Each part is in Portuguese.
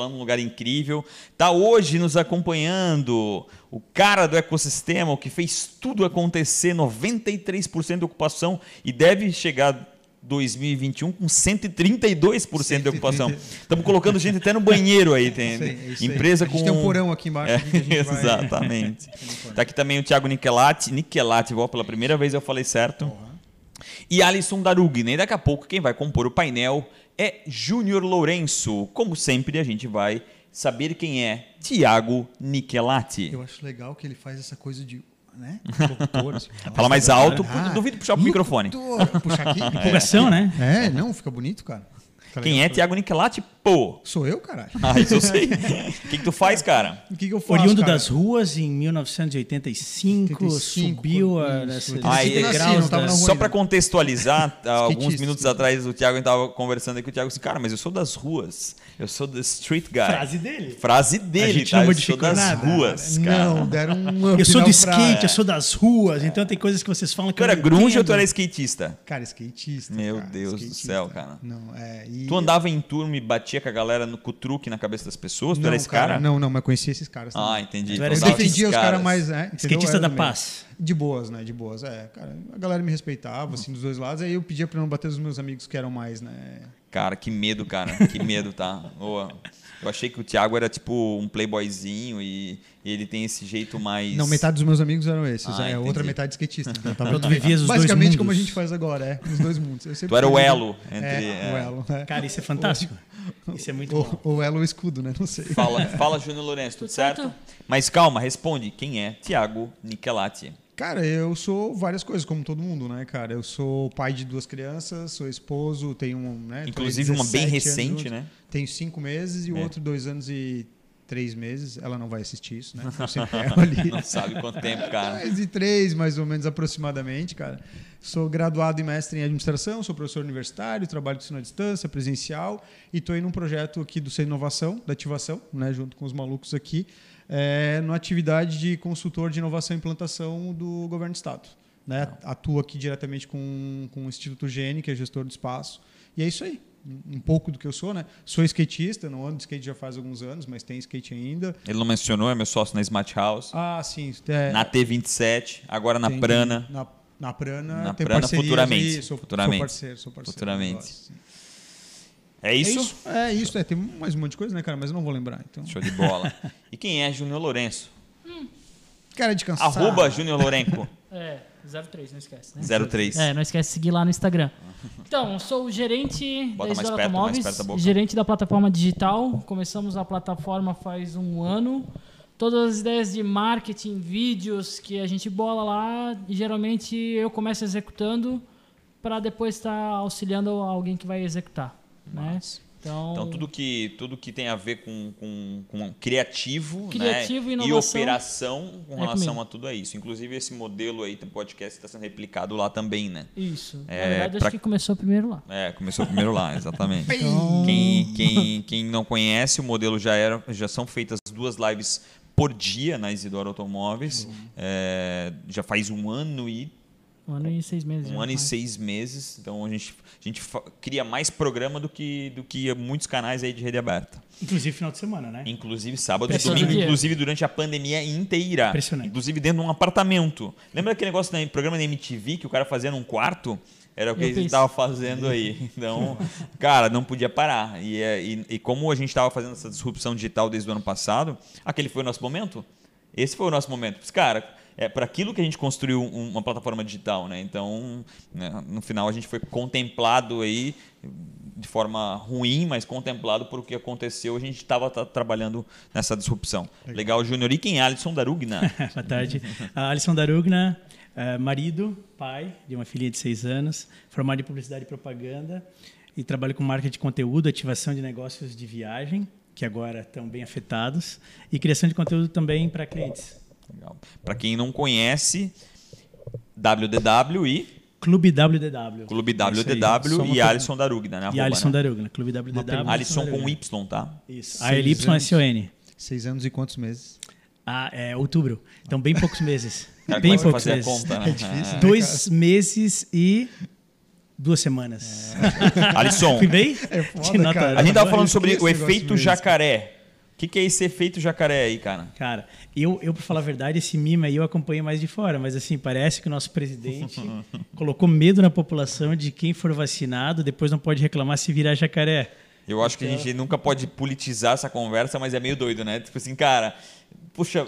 falando num lugar incrível. Tá hoje nos acompanhando o cara do ecossistema, o que fez tudo acontecer, 93% de ocupação e deve chegar 2021 com 132% de ocupação. Estamos colocando gente até no banheiro aí, tem aí, empresa com tem um porão aqui embaixo. É, aqui gente vai- exatamente. Tá aqui também o Thiago Nicolati, Nicolati, igual pela primeira vez eu falei certo. E Alisson Darugna. E daqui a pouco quem vai compor o painel é Júnior Lourenço. Como sempre, a gente vai saber quem é Thiago Nicolati. Eu acho legal que ele faz essa coisa de. Né? Assim. Fala mais alto, Ah, duvido puxar o microfone. locutor. Puxar aqui? Empolgação, né? É, não, fica bonito, cara. Tá Quem legal. é Thiago Nicolati? Pô! Sou eu, caralho. Ah, isso eu sei. O que, que tu faz, cara? O que, que eu faço? Oriundo cara? das ruas em 1985, 85, subiu a, isso, nessa 85 Ah, da- na rua Só para contextualizar, alguns minutos atrás o Thiago estava conversando aí com o Thiago assim, cara, mas eu sou das ruas, eu sou the street guy. Frase dele. Frase dele, gente tá? não Eu sou das nada. ruas, cara. Não, deram um Eu sou do skate, eu sou das ruas, então tem coisas que vocês falam que Tu eu era grunge ou tu era skatista? Cara, skatista. Meu cara, Deus do skatista. céu, cara. Não, é. e- Tu andava em turma e batia com a galera no, com o truque na cabeça das pessoas? Tu não, era esse cara? Não, não, mas conhecia esses caras. também. Ah, entendi. Tu era defendia os caras mais. É? Skatista da paz. De boas, né? De boas. É, cara, a galera me respeitava, assim, dos dois lados. Aí eu pedia pra não bater os meus amigos que eram mais, né? Cara, que medo, cara. Que medo, tá? Ô, eu achei que o Thiago era tipo um playboyzinho e, e ele tem esse jeito mais... Não, metade dos meus amigos eram esses. Ah, é, entendi. outra metade skatista. Então, tava Tu vivias os dois Basicamente mundos. como a gente faz agora, é. Os dois mundos. Eu sempre Tu era o elo entre... É, o é. elo. É. Cara, isso é fantástico. Isso é muito bom. Ou o elo ou o escudo, né? Não sei. Fala, fala Júnior Lourenço, tudo Tudo certo? certo? Mas calma, responde. Quem é Thiago Nicolati? Cara, eu sou várias coisas, como todo mundo, né, cara? Eu sou pai de duas crianças, sou esposo, tenho um, né? Inclusive uma bem 17 recente, né? Tenho cinco meses e o É. outro dois anos e três meses. Ela não vai assistir isso, né? Eu sempre erro ali. Não sabe quanto tempo, cara. Mais de três, mais ou menos, aproximadamente, cara. Sou graduado e mestre em administração, sou professor universitário, trabalho com ensino à distância, presencial, e estou em um projeto aqui do Ser Inovação, da Ativação, né, junto com os malucos aqui, é, numa atividade de consultor de inovação e implantação do governo do Estado. Né? Atuo aqui diretamente com, com o Instituto Gene, que é gestor do espaço, e é isso aí. Um pouco do que eu sou, né? Sou skatista, não ando de skate já faz alguns anos, mas tem skate ainda. Ele não mencionou, é meu sócio na Smart House. Ah, sim. É, Na T27, agora na tem- Prana. Na, na Prana. Na tem Prana, futuramente. aí, sou, Futuramente. Sou parceiro, sou parceiro. Futuramente. negócio. É isso? É isso. É isso, é. Tem mais um monte de coisa, né, cara? Mas eu não vou lembrar. Então. Show de bola. E quem é Júnior Lourenço? Cara de cansar. Arroba Júnior Lourenco, É, 03, não esquece, né? 03. É, não esquece de seguir lá no Instagram. Então, sou o gerente Bota da mais Isidoro perto, mais Automóveis, perto da boca. gerente da plataforma digital. Começamos a plataforma faz um ano. Todas as ideias de marketing, vídeos que a gente bola lá, e geralmente eu começo executando para depois estar auxiliando alguém que vai executar. Né? Então, Então, tudo que, tudo que tem a ver com, com, com criativo, Criativo né? e operação com é relação comigo. a tudo isso. Inclusive, esse modelo aí do podcast está sendo replicado lá também, né? Isso. É, Na verdade, pra- acho que começou primeiro lá. É, começou primeiro lá, exatamente. Então, Quem, quem, quem não conhece, o modelo já era, já são feitas duas lives por dia na Isidoro Automóveis. É, já faz um ano e um ano e seis meses. um já ano e seis meses. Então a gente, a gente cria mais programa do que, do que muitos canais aí de rede aberta. Inclusive final de semana, né? Inclusive sábado e domingo, inclusive durante a pandemia inteira. Impressionante. Inclusive dentro de um apartamento. Lembra aquele negócio no programa da MTV que o cara fazia num quarto? Era o que ele estava fazendo aí. Então, cara, não podia parar. E, é- e, e como a gente estava fazendo essa disrupção digital desde o ano passado, aquele foi o nosso momento. Esse foi o nosso momento. Cara, é para aquilo que a gente construiu um- uma plataforma digital, né? Então, né, no final a gente foi contemplado aí de forma ruim, mas contemplado por o que aconteceu. A gente estava trabalhando nessa disrupção. Legal, Júnior. E quem é Alisson Darugna? Boa tarde. A Alisson Darugna, eh, marido, pai de uma filha de seis anos, formado em publicidade e propaganda e trabalho com marca de conteúdo, ativação de negócios de viagem, que agora estão bem afetados, e criação de conteúdo também para clientes. Para quem não conhece, WDW e Clube WDW. Clube É aí. WDW uma e Alisson Darugna, né? E Arroba, Alisson né? Darugna, Clube WDW. Alisson com. Y, tá? Isso. A L Y S O N. Seis anos e quantos meses? Ah, é outubro. Então bem poucos meses. Cara bem poucos fazer a meses. conta, né? É difícil, né? Dois meses e duas semanas. Alisson, Fui bem? É foda, a gente tava Eu falando sobre o efeito mesmo. jacaré. O que, que é esse efeito jacaré aí, cara? Cara, eu, eu, pra falar a verdade, esse mime aí eu acompanhei mais de fora, mas assim, parece que o nosso presidente colocou medo na população de quem for vacinado depois não pode reclamar se virar jacaré. Eu acho que a gente nunca pode politizar essa conversa, mas é meio doido, né? Tipo assim, cara, puxa,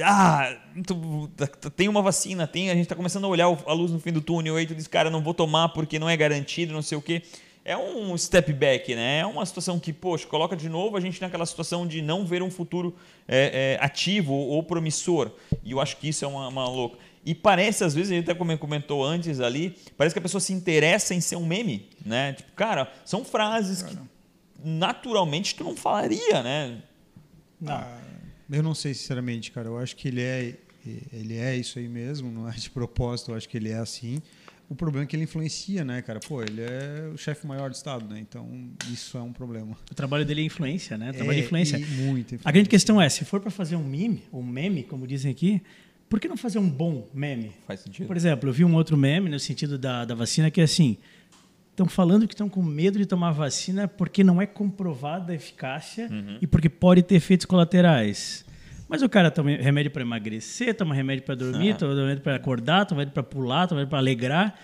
ah, tu- tem uma vacina, tem, a gente tá começando a olhar a luz no fim do túnel, aí tu diz, cara, não vou tomar porque não é garantido, não sei o quê. É um step back, né? É uma situação que, poxa, coloca de novo a gente naquela situação de não ver um futuro é, é, ativo ou promissor. E eu acho que isso é uma, uma louca. E parece, às vezes, a gente até como comentou antes ali, parece que a pessoa se interessa em ser um meme, né? Tipo, cara, são frases que naturalmente tu não falaria, né? Não. Ah, eu não sei, sinceramente, cara. Eu acho que ele é, ele é isso aí mesmo, não é de propósito, eu acho que ele é assim. O problema é que ele influencia, né, cara? Pô, ele é o chefe maior do Estado, né? Então, isso é um problema. O trabalho dele é influência, né? O trabalho É, de influência. e muita A grande questão é, se for para fazer um meme, um meme, como dizem aqui, por que não fazer um bom meme? Faz sentido. Por exemplo, eu vi um outro meme no sentido da, da vacina que é assim: estão falando que estão com medo de tomar vacina porque não é comprovada a eficácia e porque pode ter efeitos colaterais. Mas o cara toma remédio para emagrecer, toma remédio para dormir, Ah. toma remédio para acordar, toma remédio para pular, toma remédio para alegrar.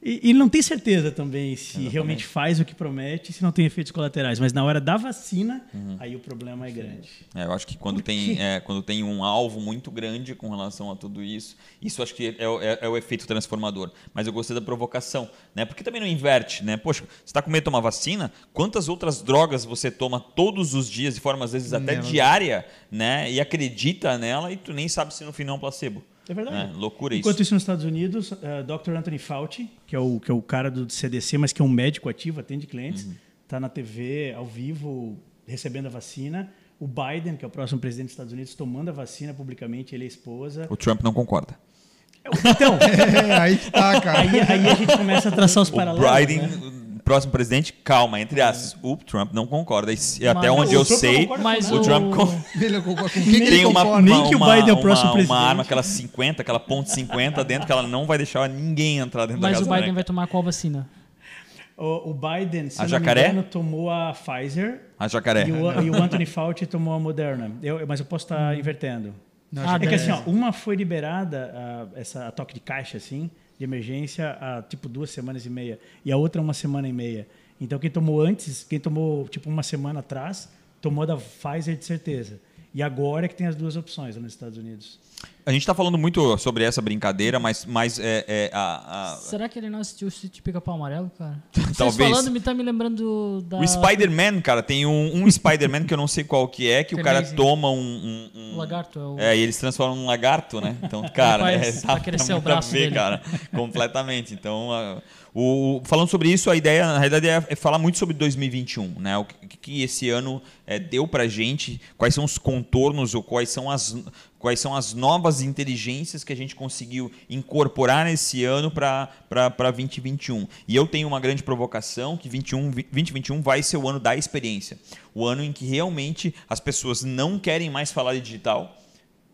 E, e não tem certeza também se realmente faz o que promete, se não tem efeitos colaterais. Mas na hora da vacina, aí o problema é grande. É, eu acho que quando tem, é, quando tem um alvo muito grande com relação a tudo isso, isso acho que é, o- é- é o efeito transformador. Mas eu gostei da provocação, né? Porque também não inverte, né? Poxa, você está com medo de tomar vacina? Quantas outras drogas você toma todos os dias, de forma às vezes até diária, né? E acredita nela e tu nem sabe se no final é um placebo. É verdade. né? Loucura Enquanto isso. isso, nos Estados Unidos, eh, Dr. Anthony Fauci, que é, o, que é o cara do CDC, mas que é um médico ativo, atende clientes, Uhum. está na TV, ao vivo, recebendo a vacina. O Biden, que é o próximo presidente dos Estados Unidos, tomando a vacina publicamente, ele e a esposa. O Trump não concorda. Então, É, aí que tá, cara. aí, aí a gente começa a traçar os O paralelos. Biden, né? O próximo presidente, calma, entre aspas, o Trump não concorda. E se- até Mas- onde O eu Trump não sei, concorda Mas o o, Trump con- Ele, com, com quem que ele tem uma, concorda? Nem uma, que o uma- Biden é o próximo uma- presidente. uma arma, aquela 50, aquela ponte 50 dentro, que ela não vai deixar ninguém entrar dentro da mas casa o Biden Branca. vai tomar qual vacina? O, o Biden, se A não jacaré? me engano, tomou a Pfizer A jacaré. e, o, e o Anthony Fauci tomou a Moderna. Eu, mas eu posso estar invertendo. Não, Ah, acho É que é- assim, ó, uma foi liberada, essa a toque de caixa, assim, de emergência, há tipo duas semanas e meia, e a outra uma semana e meia. Então, quem tomou antes, quem tomou tipo uma semana atrás, tomou da Pfizer de certeza. E agora é que tem as duas opções lá nos Estados Unidos. A gente tá falando muito sobre essa brincadeira, mas, mas é, é, a, a- Será que ele não assistiu o Sítio Pica-Pau Amarelo, cara? Vocês Talvez. falando me tá me lembrando da... O Spider-Man, cara, tem um, um Spider-Man que eu não sei qual que é, que o cara Amazing. toma um... um- um- O lagarto. É o... É, e eles transformam num lagarto, né? Então, cara, Faz é, crescer o muito a braço ver, dele. cara, completamente. Então, a- o, falando sobre isso, a ideia, na realidade, é, é falar muito sobre 2021, né? O que, que esse ano é, deu pra gente, quais são os contornos ou quais são as quais são as novas inteligências que a gente conseguiu incorporar nesse ano para 2021. E eu tenho uma grande provocação que 21, 2021 vai ser o ano da experiência. O ano em que realmente as pessoas não querem mais falar de digital,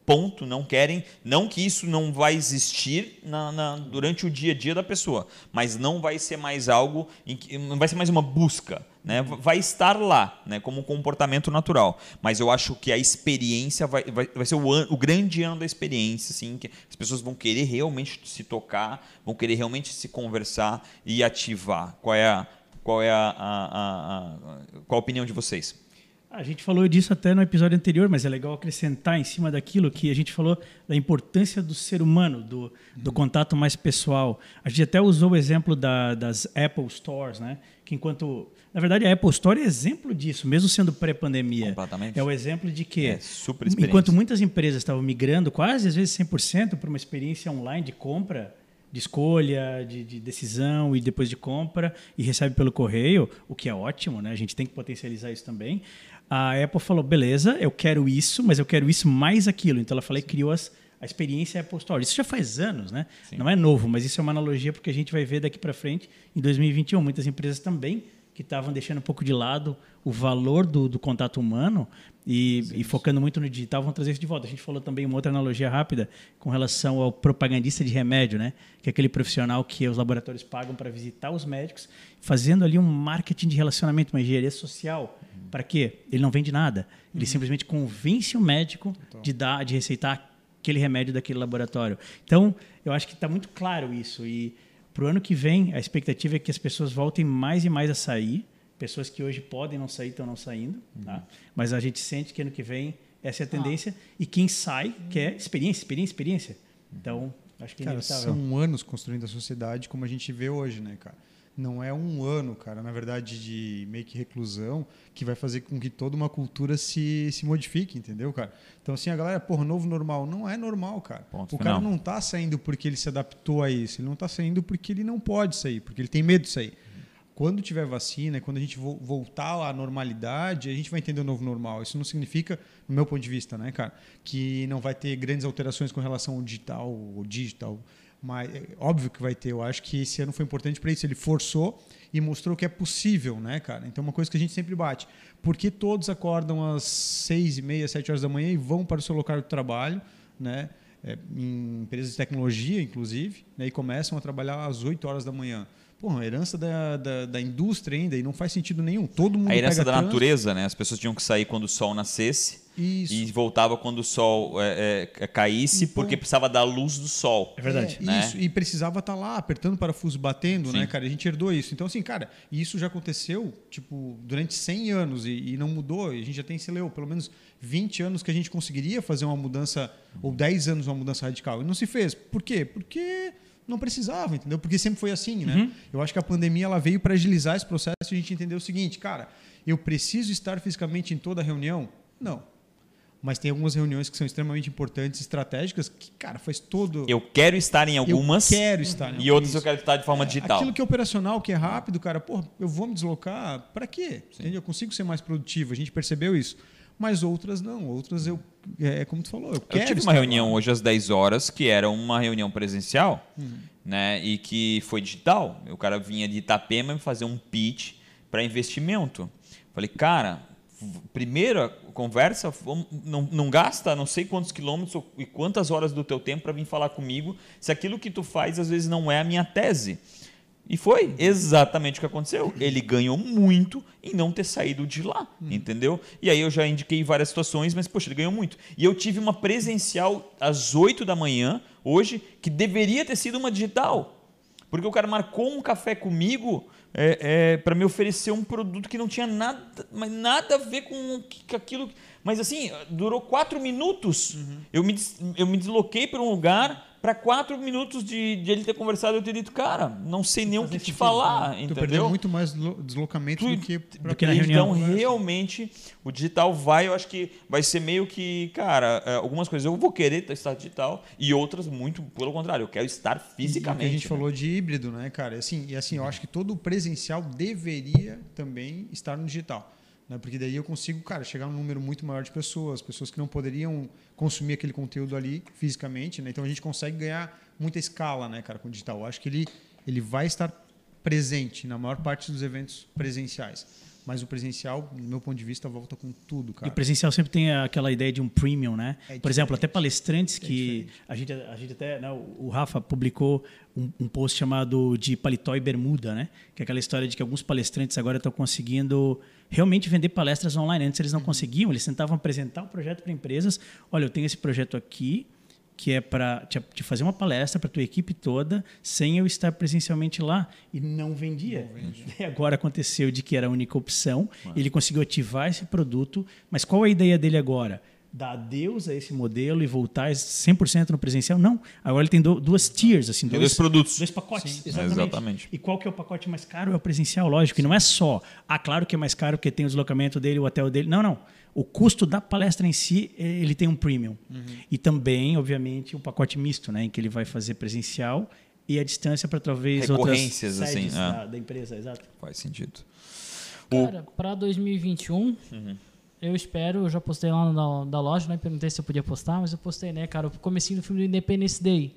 ponto, não querem, não que isso não vai existir na- na- durante o dia a dia da pessoa, mas não vai ser mais algo, que, não vai ser mais uma busca, né? vai estar lá, né? como um comportamento natural, mas eu acho que a experiência vai, vai, vai ser o, an- o grande ano da experiência, assim, que as pessoas vão querer realmente se tocar, vão querer realmente se conversar e ativar. Qual é a, qual é a, a- a- a- qual a opinião de vocês? A gente falou disso até no episódio anterior, mas é legal acrescentar em cima daquilo que a gente falou da importância do ser humano, do, do contato mais pessoal. A gente até usou o exemplo da- das Apple Stores, né? Que enquanto, na verdade, a Apple Store é exemplo disso, mesmo sendo pré-pandemia. Completamente. É o exemplo de que, É, super enquanto muitas empresas estavam migrando quase às vezes 100% para uma experiência online de compra, de escolha, de, de decisão e depois de compra e recebe pelo correio, o que é ótimo, né? A gente tem que potencializar isso também. A Apple falou, beleza, eu quero isso, mas eu quero isso mais aquilo. Então ela falou e criou as, a experiência Apple Store. Isso já faz anos, né? Não é novo, mas isso é uma analogia porque a gente vai ver daqui para frente, em 2021, muitas empresas também que estavam deixando um pouco de lado o valor do, do contato humano e, e, focando muito no digital, vão trazer isso de volta. A gente falou também uma outra analogia rápida com relação ao propagandista de remédio, né? que é aquele profissional que os laboratórios pagam para visitar os médicos, fazendo ali um marketing de relacionamento, uma engenharia social. Uhum. Para quê? Ele não vende nada. Ele uhum. simplesmente convence o médico de dar, de receitar aquele remédio daquele laboratório. Então, eu acho que está muito claro isso. E para o ano que vem, a expectativa é que as pessoas voltem mais e mais a sair Pessoas que hoje podem não sair estão não saindo, uhum. tá? mas a gente sente que ano que vem essa é a tendência. Ah. E quem sai quer experiência, experiência, experiência. Então, acho que é cara, São anos construindo a sociedade como a gente vê hoje, né, cara? Não é um ano, cara, na verdade, de meio que reclusão que vai fazer com que toda uma cultura se, se modifique, entendeu, cara? Então, assim, a galera, porra, novo normal. Não é normal, cara. Ponto o final. cara não está saindo porque ele se adaptou a isso. Ele não está saindo porque ele não pode sair, porque ele tem medo de sair quando tiver vacina, quando a gente voltar à normalidade, a gente vai entender o novo normal. Isso não significa, no meu ponto de vista, né, cara, que não vai ter grandes alterações com relação ao digital, o digital. Mas é óbvio que vai ter. Eu acho que esse ano foi importante para isso. Ele forçou e mostrou que é possível, né, cara? Então, uma coisa que a gente sempre bate. Por que todos acordam às seis e meia, sete horas da manhã e vão para o seu local de trabalho, né? É, em empresas de tecnologia, inclusive, né, e começam a trabalhar às 8 horas da manhã. Pô, herança da, da, da, indústria ainda, e não faz sentido nenhum. Todo mundo A herança da trânsito. natureza, né? As pessoas tinham que sair quando o sol nascesse. Isso. E voltava quando o sol é, é, caísse, então, porque precisava da luz do sol. É verdade. É, né? Isso, e precisava estar tá lá, apertando parafuso, batendo, né, Sim. né, cara? A gente herdou isso. Então, assim, cara, isso já aconteceu, tipo, durante 100 anos e, e não mudou. E a gente já tem, sei lá, pelo menos 20 anos que a gente conseguiria fazer uma mudança, ou 10 anos uma mudança radical. E não se fez. Por quê? Porque não precisava, entendeu? Porque sempre foi assim, né? Uhum. Eu acho que a pandemia ela veio para agilizar esse processo e a gente entendeu o seguinte, cara, eu preciso estar fisicamente em toda reunião? Não. Mas tem algumas reuniões que são extremamente importantes, estratégicas, que, cara, faz todo. Eu quero estar em algumas. Eu quero estar em E outras eu quero estar de forma é, digital. Aquilo que é operacional, que é rápido, cara, pô, eu vou me deslocar, para quê? Entendeu? Eu consigo ser mais produtivo, a gente percebeu isso mas outras não. Outras eu, é, é como tu falou, eu, quero. Eu tive uma reunião lá. hoje às 10 horas, que era uma reunião presencial, uhum. né? E que foi digital. O cara vinha de Itapema fazer um pitch para investimento. Falei, cara, primeira conversa, não, não gasta não sei quantos quilômetros e quantas horas do teu tempo para vir falar comigo se aquilo que tu faz às vezes não é a minha tese. E foi exatamente o que aconteceu. Ele ganhou muito em não ter saído de lá, hum. entendeu? E aí eu já indiquei várias situações, mas, poxa, ele ganhou muito. E eu tive uma presencial às 8 da manhã, hoje, que deveria ter sido uma digital. Porque o cara marcou um café comigo é, é, para me oferecer um produto que não tinha nada, mas nada a ver com, com aquilo. Mas assim, durou quatro minutos. Uhum. Eu, me, eu me desloquei para um lugar para quatro minutos de, de, ele ter conversado, eu ter dito, cara, não sei nem o que te falar, né? entendeu? Tu perdeu muito mais deslocamento tu, do que, do que na reunião. Então, realmente, o digital vai, eu acho que vai ser meio que, cara, é, algumas coisas eu vou querer estar digital e outras muito pelo contrário, eu quero estar fisicamente. E a gente né? falou de híbrido, né, cara? Assim, e assim, eu acho que todo presencial deveria também estar no digital. Né? Porque daí eu consigo, cara, chegar a um número muito maior de pessoas, pessoas que não poderiam consumir aquele conteúdo ali fisicamente, né? Então a gente consegue ganhar muita escala, né, cara, com o digital. Eu acho que ele, ele vai estar presente na maior parte dos eventos presenciais. Mas o presencial, no meu ponto de vista, volta com tudo, cara. E o presencial sempre tem aquela ideia de um premium, né? É Por exemplo, até palestrantes que é a gente, a gente até, né, o Rafa publicou um, um, post chamado de paletó e bermuda, né? Que é aquela história de que alguns palestrantes agora estão conseguindo realmente vender palestras online. Antes eles não conseguiam, eles tentavam apresentar o um projeto para empresas. Olha, eu tenho esse projeto aqui, que é para te, te, fazer uma palestra para tua equipe toda, sem eu estar presencialmente lá e não vendia. Não vendia. E agora aconteceu de que era a única opção, ele conseguiu ativar esse produto, mas qual é a ideia dele agora? Dar adeus a esse modelo e voltar 100% no presencial? Não. Agora ele tem duas tiers, assim, dois, dois, produtos. Dois pacotes. Sim, exatamente. exatamente. E qual que é o pacote mais caro? É o presencial, lógico. E não é só, ah, claro que é mais caro porque tem o deslocamento dele, o hotel dele. Não, não. O custo da palestra em si, ele tem um premium. Uhum. E também, obviamente, o um pacote misto, né, em que ele vai fazer presencial e a distância para talvez outras assim, da, é. da, empresa, exato. Faz sentido. Cara, para 2021, uhum. Eu espero, eu já postei lá na da loja, né? Perguntei se eu podia postar, mas eu postei, né, cara? O comecinho do filme do Independence Day.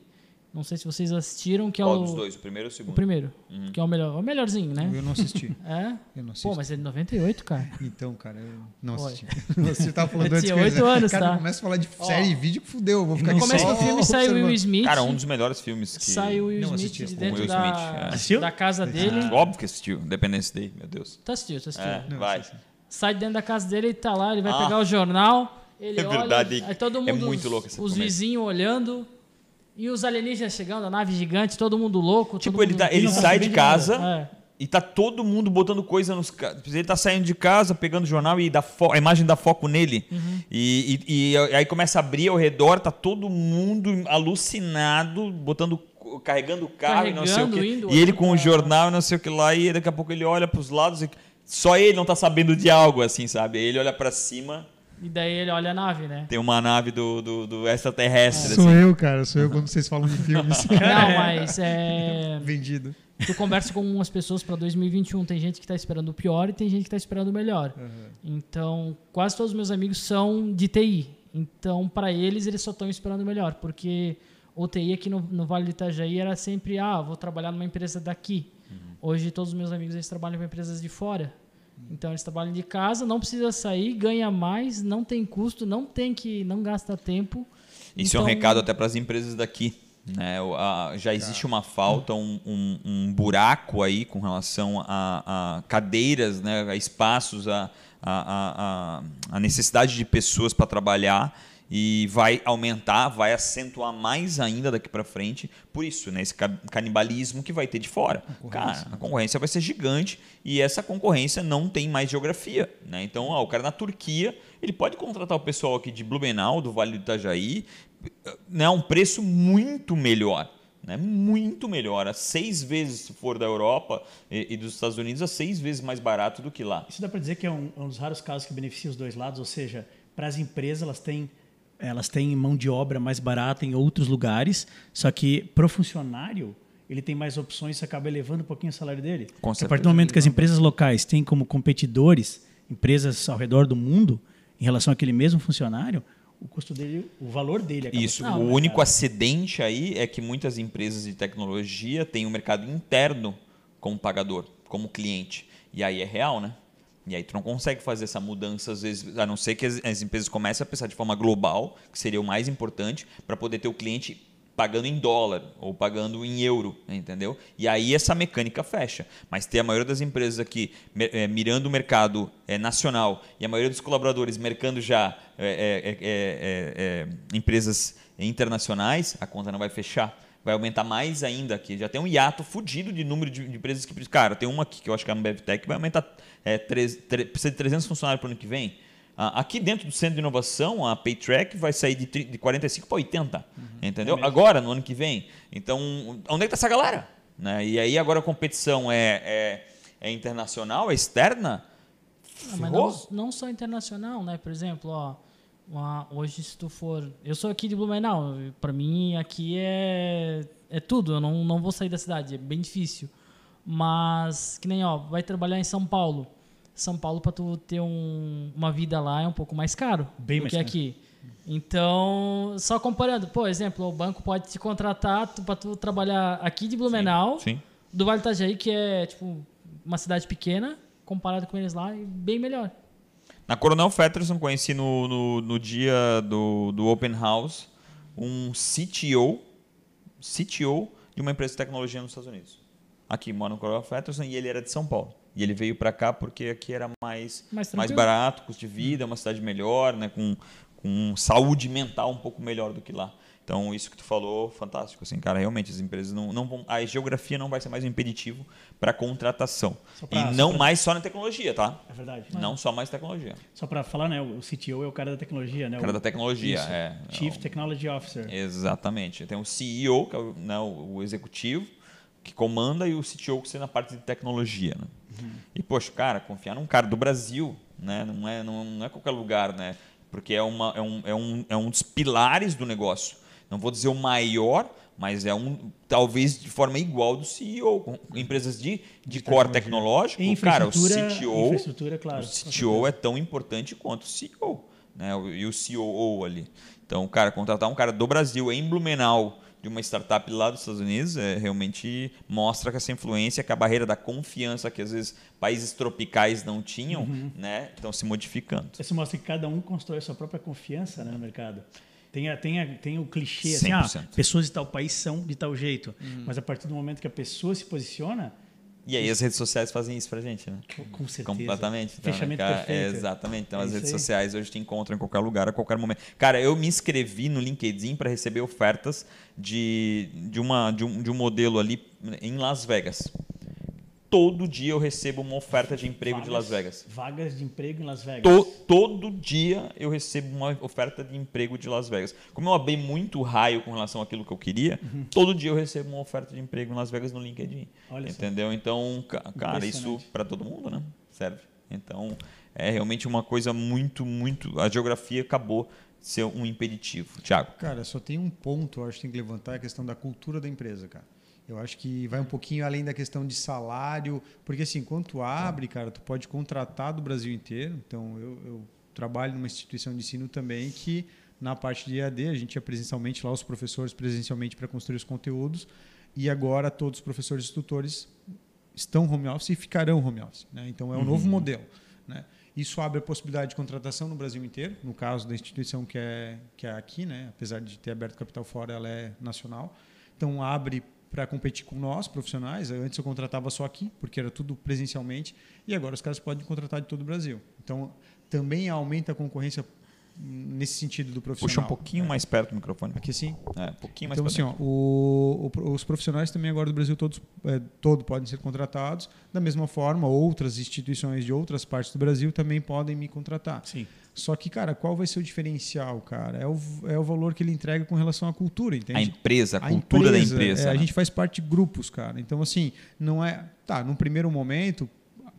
Não sei se vocês assistiram, que é Qual o. dos dois? O primeiro ou o segundo? O primeiro. Que é o melhor. O melhorzinho, né? Eu não assisti. É? Eu não assisti. Pô, mas é de 98, cara. Então, cara, eu não assisti. Você tava falando Eu antes tinha ia oito dizer, anos, cara, tá? começa a falar de série e vídeo que fudeu. eu Vou ficar No começo só do filme sai o Will. Smith. Cara, um dos melhores filmes que... Sai o Will Não Smith assisti de dentro Will da, Smith, é. Assistiu? da casa dele. Óbvio que assistiu. Independence Day, meu Deus. Tu assistiu, tu assistiu. É, Não, vai. assisti. Sai de dentro da casa dele, ele tá lá, ele vai Ah. pegar o jornal, ele É olha, verdade, aí todo é mundo, muito os, louco os comédia. vizinhos olhando, e os alienígenas chegando, a nave gigante, todo mundo louco. Tipo, ele, mundo... tá- ele sai de casa É. e tá todo mundo botando coisa nos... Ele tá saindo de casa, pegando o jornal e dá fo- a imagem dá foco nele. Uhum. E, e- e aí começa a abrir ao redor, tá todo mundo alucinado, botando carregando o carro e não sei o Carregando, quê. indo, e ele com o jornal e não sei o que lá, e daqui a pouco ele olha pros lados e só ele não tá sabendo de algo, assim, sabe? Ele olha pra cima, E daí ele olha a nave, né? tem uma nave do, do, do extraterrestre, Sou assim. eu, cara. Sou eu quando vocês falam de filmes. Não, mas é... Vendido. tu conversa com umas pessoas para 2021, tem gente que tá esperando o pior e tem gente que tá esperando o melhor. Então, quase todos os meus amigos são de TI. Então, para eles, eles só estão esperando o melhor, porque o TI aqui no, no Vale do Itajaí era sempre, ah, vou trabalhar numa empresa daqui. Hoje, todos os meus amigos, eles trabalham com empresas de fora. Então, eles trabalham de casa, não precisa sair, ganha mais, não tem custo, não tem que, não gasta tempo. Isso é um Então, recado até para as empresas daqui. Né? Já existe Tá. uma falta, um, um- um buraco aí com relação a, a cadeiras, né? a espaços, a- a- a necessidade de pessoas para trabalhar e vai aumentar, vai acentuar mais ainda daqui para frente. Por isso, né? esse ca- canibalismo que vai ter de fora. Cara, a concorrência vai ser gigante e essa concorrência não tem mais geografia. Né? Então, ó, o cara na Turquia, ele pode contratar o pessoal aqui de Blumenau, do Vale do Itajaí, né, a um preço muito melhor. Né, muito melhor, a seis vezes se for da Europa e, e dos Estados Unidos, a seis vezes mais barato do que lá. Isso dá para dizer que é um, é um dos raros casos que beneficia os dois lados, ou seja, para as empresas elas têm elas têm mão de obra mais barata em outros lugares, só que para o funcionário ele tem mais opções, isso acaba elevando um pouquinho o salário dele. Com Porque a partir certeza. do momento que as empresas locais têm como competidores empresas ao redor do mundo em relação àquele mesmo funcionário, o custo dele, o valor dele acaba Isso. o único cara? acidente aí é que muitas empresas de tecnologia têm um mercado interno como pagador, como cliente. E aí é real, né? E aí tu não consegue fazer essa mudança, às vezes, a não ser que as, as empresas comecem a pensar de forma global, que seria o mais importante, para poder ter o cliente pagando em dólar ou pagando em euro, entendeu? E aí essa mecânica fecha. Mas ter a maioria das empresas aqui eh, mirando o mercado eh, nacional e a maioria dos colaboradores mercando já eh, empresas internacionais, a conta não vai fechar. Vai aumentar mais ainda aqui. Já tem um hiato fudido de número de, de empresas que precisam. Cara, tem uma aqui que eu acho que é a Ambevtech que vai aumentar. É, três, tre- precisa de 300 funcionários para o ano que vem. Ah, aqui dentro do centro de inovação, a Paytrack vai sair de, de 45 para 80. Entendeu? Agora, no ano que vem. Então, onde é que está essa galera? Né? E aí, agora a competição é, é, é internacional, é externa. Ah, mas não, não só internacional, né? Por exemplo, ó, uma- hoje se tu for, eu sou aqui de Blumenau, para mim aqui é é tudo, eu não, não vou sair da cidade, é bem difícil. Mas que nem ó, vai trabalhar em São Paulo. São Paulo para tu ter um- uma vida lá é um pouco mais caro Bem do mais que caro. aqui. Então, só comparando, por exemplo, o banco pode te contratar para tu trabalhar aqui de Blumenau, Sim. do Vale do Itajaí, que é tipo uma cidade pequena, comparado com eles lá, e bem melhor. Na Coronel Fetterson, conheci no, no, no dia do, do Open House um CTO, CTO de uma empresa de tecnologia nos Estados Unidos. Aqui mora no Coronel Fetterson e ele era de São Paulo. E ele veio para cá porque aqui era mais, Mais mais barato, custo de vida, uma cidade melhor, né, com, com saúde mental um pouco melhor do que lá. Então, isso que tu falou, fantástico. Assim, cara, realmente, as empresas não, não vão. A geografia não vai ser mais um impeditivo para contratação. Pra- e não pra- mais só na tecnologia, tá? É verdade. Não só mais tecnologia. Só para falar, né, o CTO é o cara da tecnologia, né? O cara da tecnologia, Isso. é. Chief É Technology Officer. Exatamente. Tem o CEO, que é o, né, o executivo, que comanda, e o CTO, que seria na parte de tecnologia. Né? E, poxa, cara, confiar num cara do Brasil, né? não, é, não, não é qualquer lugar, né? porque é, uma, é, um, é, um, é um dos pilares do negócio. Não vou dizer o maior, mas é um talvez de forma igual do CEO. Com empresas de, de core tecnológico, cara, o infraestrutura- CTO, infraestrutura, claro, o CTO é tão importante quanto o CEO, né? E o COO ali. Então, cara, contratar um cara do Brasil em Blumenau, de de uma startup lá dos Estados Unidos, é, realmente mostra que essa influência, que a barreira da confiança que às vezes países tropicais não tinham, Uhum. né, estão se modificando. Isso mostra que cada um constrói a sua própria confiança né, no mercado. Tem, a, tem, a, tem o clichê, assim, ah, 100%. pessoas de tal país são de tal jeito. Mas a partir do momento que a pessoa se posiciona, E aí as redes sociais fazem isso pra gente, né? com certeza. Completamente. Então, né, Fechamento cara, perfeito. é, exatamente. Então, É as redes aí. sociais hoje te encontram em qualquer lugar, a qualquer momento. Cara, eu me inscrevi no LinkedIn para receber ofertas de, de, uma, de, um, de um modelo ali em Las Vegas. Todo dia eu recebo uma oferta de emprego de Las Vegas. Vagas de emprego em Las Vegas. To- todo dia eu recebo uma oferta de emprego de Las Vegas. Como eu abri muito raio com relação àquilo que eu queria, todo dia eu recebo uma oferta de emprego em Las Vegas no LinkedIn. Uhum. Olha só. entendeu? Então, ca- cara, isso para todo mundo, né? Serve. Então, é realmente uma coisa muito, muito. A geografia acabou de ser um impeditivo. Tiago. Cara, só tem um ponto, eu acho que tem que levantar, é a questão da cultura da empresa, cara. Eu acho que vai um pouquinho além da questão de salário, porque assim, quando tu abre, cara, tu pode contratar do Brasil inteiro. Então, eu, eu trabalho numa instituição de ensino também que na parte de EAD, a gente ia presencialmente lá, os professores presencialmente para construir os conteúdos, e agora todos os professores e tutores estão home office e ficarão home office. Né? Então, é um novo modelo. Né? Isso abre a possibilidade de contratação no Brasil inteiro, no caso da instituição que é, que é aqui, né? apesar de ter aberto capital fora, ela é nacional. Então, abre para competir com nós, profissionais. Antes eu contratava só aqui, porque era tudo presencialmente, e agora os caras podem contratar de todo o Brasil. Então, também aumenta a concorrência nesse sentido do profissional. Puxa um pouquinho mais perto do microfone. Aqui sim. É, um pouquinho mais Então, assim, ó, o- o- os profissionais também agora do Brasil todos, é, todo podem ser contratados. Da mesma forma, outras instituições de outras partes do Brasil também podem me contratar. Sim. Só que, cara, qual vai ser o diferencial, cara? É o, é o valor que ele entrega com relação à cultura, entende? A empresa, a cultura da empresa. é, a né? gente faz parte de grupos, cara. Então, assim, não é. Tá, num primeiro momento,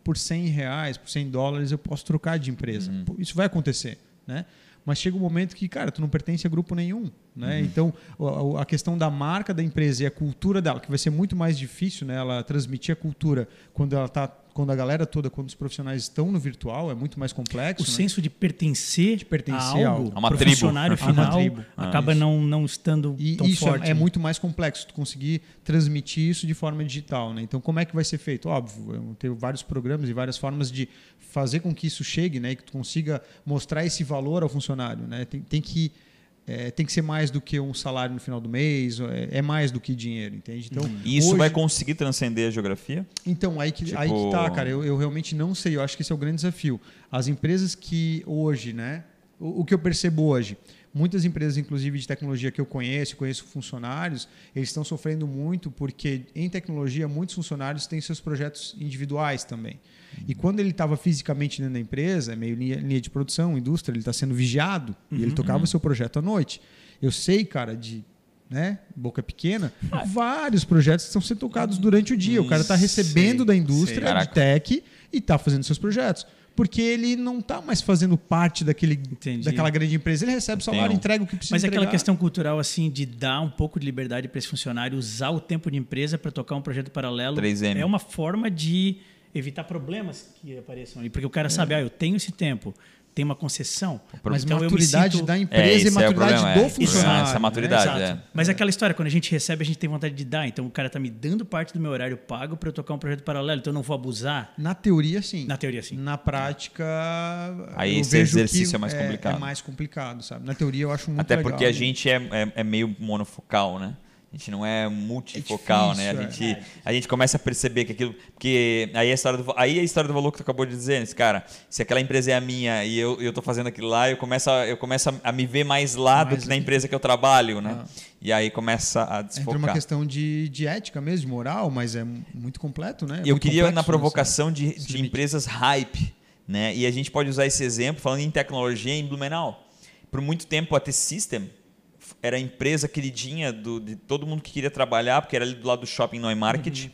por 100 reais, por 100 dólares, eu posso trocar de empresa. Uhum. Isso vai acontecer, né? Mas chega um momento que, cara, tu não pertence a grupo nenhum, Uhum. né? Então, o- a, a questão da marca da empresa e a cultura dela, que vai ser muito mais difícil, né? Ela transmitir a cultura quando ela tá, quando a galera toda, quando os profissionais estão no virtual, é muito mais complexo. O né? senso de pertencer, De pertencer a algo. A uma pro tribo. funcionário A uma final, tribo. Ah, acaba isso. não, não estando E tão isso é- forte. é, né? muito mais complexo, tu conseguir transmitir isso de forma digital. Né? Então, como é que vai ser feito? Óbvio, eu tenho vários programas e várias formas de fazer com que isso chegue né? e que tu consiga mostrar esse valor ao funcionário. Né? Tem, tem que. É, tem que ser mais do que um salário no final do mês, é, é mais do que dinheiro, entende? Então, E isso hoje- vai conseguir transcender a geografia? então, aí que, Tipo- aí que tá, cara. Eu, eu realmente não sei. Eu acho que esse é o grande desafio. As empresas que hoje, né? O, o que eu percebo hoje, muitas empresas, inclusive de tecnologia que eu conheço, conheço funcionários, eles estão sofrendo muito porque em tecnologia muitos funcionários têm seus projetos individuais também. E quando ele estava fisicamente dentro da empresa, meio linha, linha de produção, indústria, ele está sendo vigiado e ele tocava seu projeto à noite. Eu sei, cara, de né, boca pequena, vários projetos estão sendo tocados durante o dia. O cara está recebendo Sei, da sei. indústria de Caraca. tech e está fazendo seus projetos. Porque ele não está mais fazendo parte daquele, Entendi. daquela grande empresa. Ele recebe salário, Entendi. entrega o que precisa Mas é aquela entregar. questão cultural assim de dar um pouco de liberdade para esse funcionário usar o tempo de empresa para tocar um projeto paralelo 3M. é uma forma de evitar problemas que apareçam ali, porque o cara sabe, ah, eu tenho esse tempo, tem uma concessão, Mas então eu me maturidade sinto- da É, empresa e é o maturidade problema, do é. funcionário. Essa né? maturidade, Exato. é. Mas é aquela história, quando a gente recebe, a gente tem vontade de dar. Então o cara tá me dando parte do meu horário pago para eu tocar um projeto paralelo, então eu não vou abusar. Na teoria, sim. Na teoria, sim. Na prática, Aí esse exercício é mais complicado. É mais complicado, sabe? Na teoria, eu acho muito Até legal. porque a gente é, é, é meio monofocal, né? A gente não é multifocal, né? A difícil, gente, a gente começa a perceber que aquilo. Porque aí a história do, aí a história do valor que tu acabou de dizer, esse cara, se aquela empresa é a minha e eu, eu tô fazendo aquilo lá, eu começo a, eu começo a, me ver mais lá do Mais que na empresa que eu trabalho, né? E aí começa a Entra desfocar. uma questão de, de ética mesmo, de moral, mas é muito completo, né? É eu queria complexo, na né? provocação de, de empresas hype, né? E a gente pode usar esse exemplo falando em tecnologia em Blumenau. Por muito tempo a T-System era a empresa queridinha do, de todo mundo que queria trabalhar, porque era ali do lado do shopping Neumarket.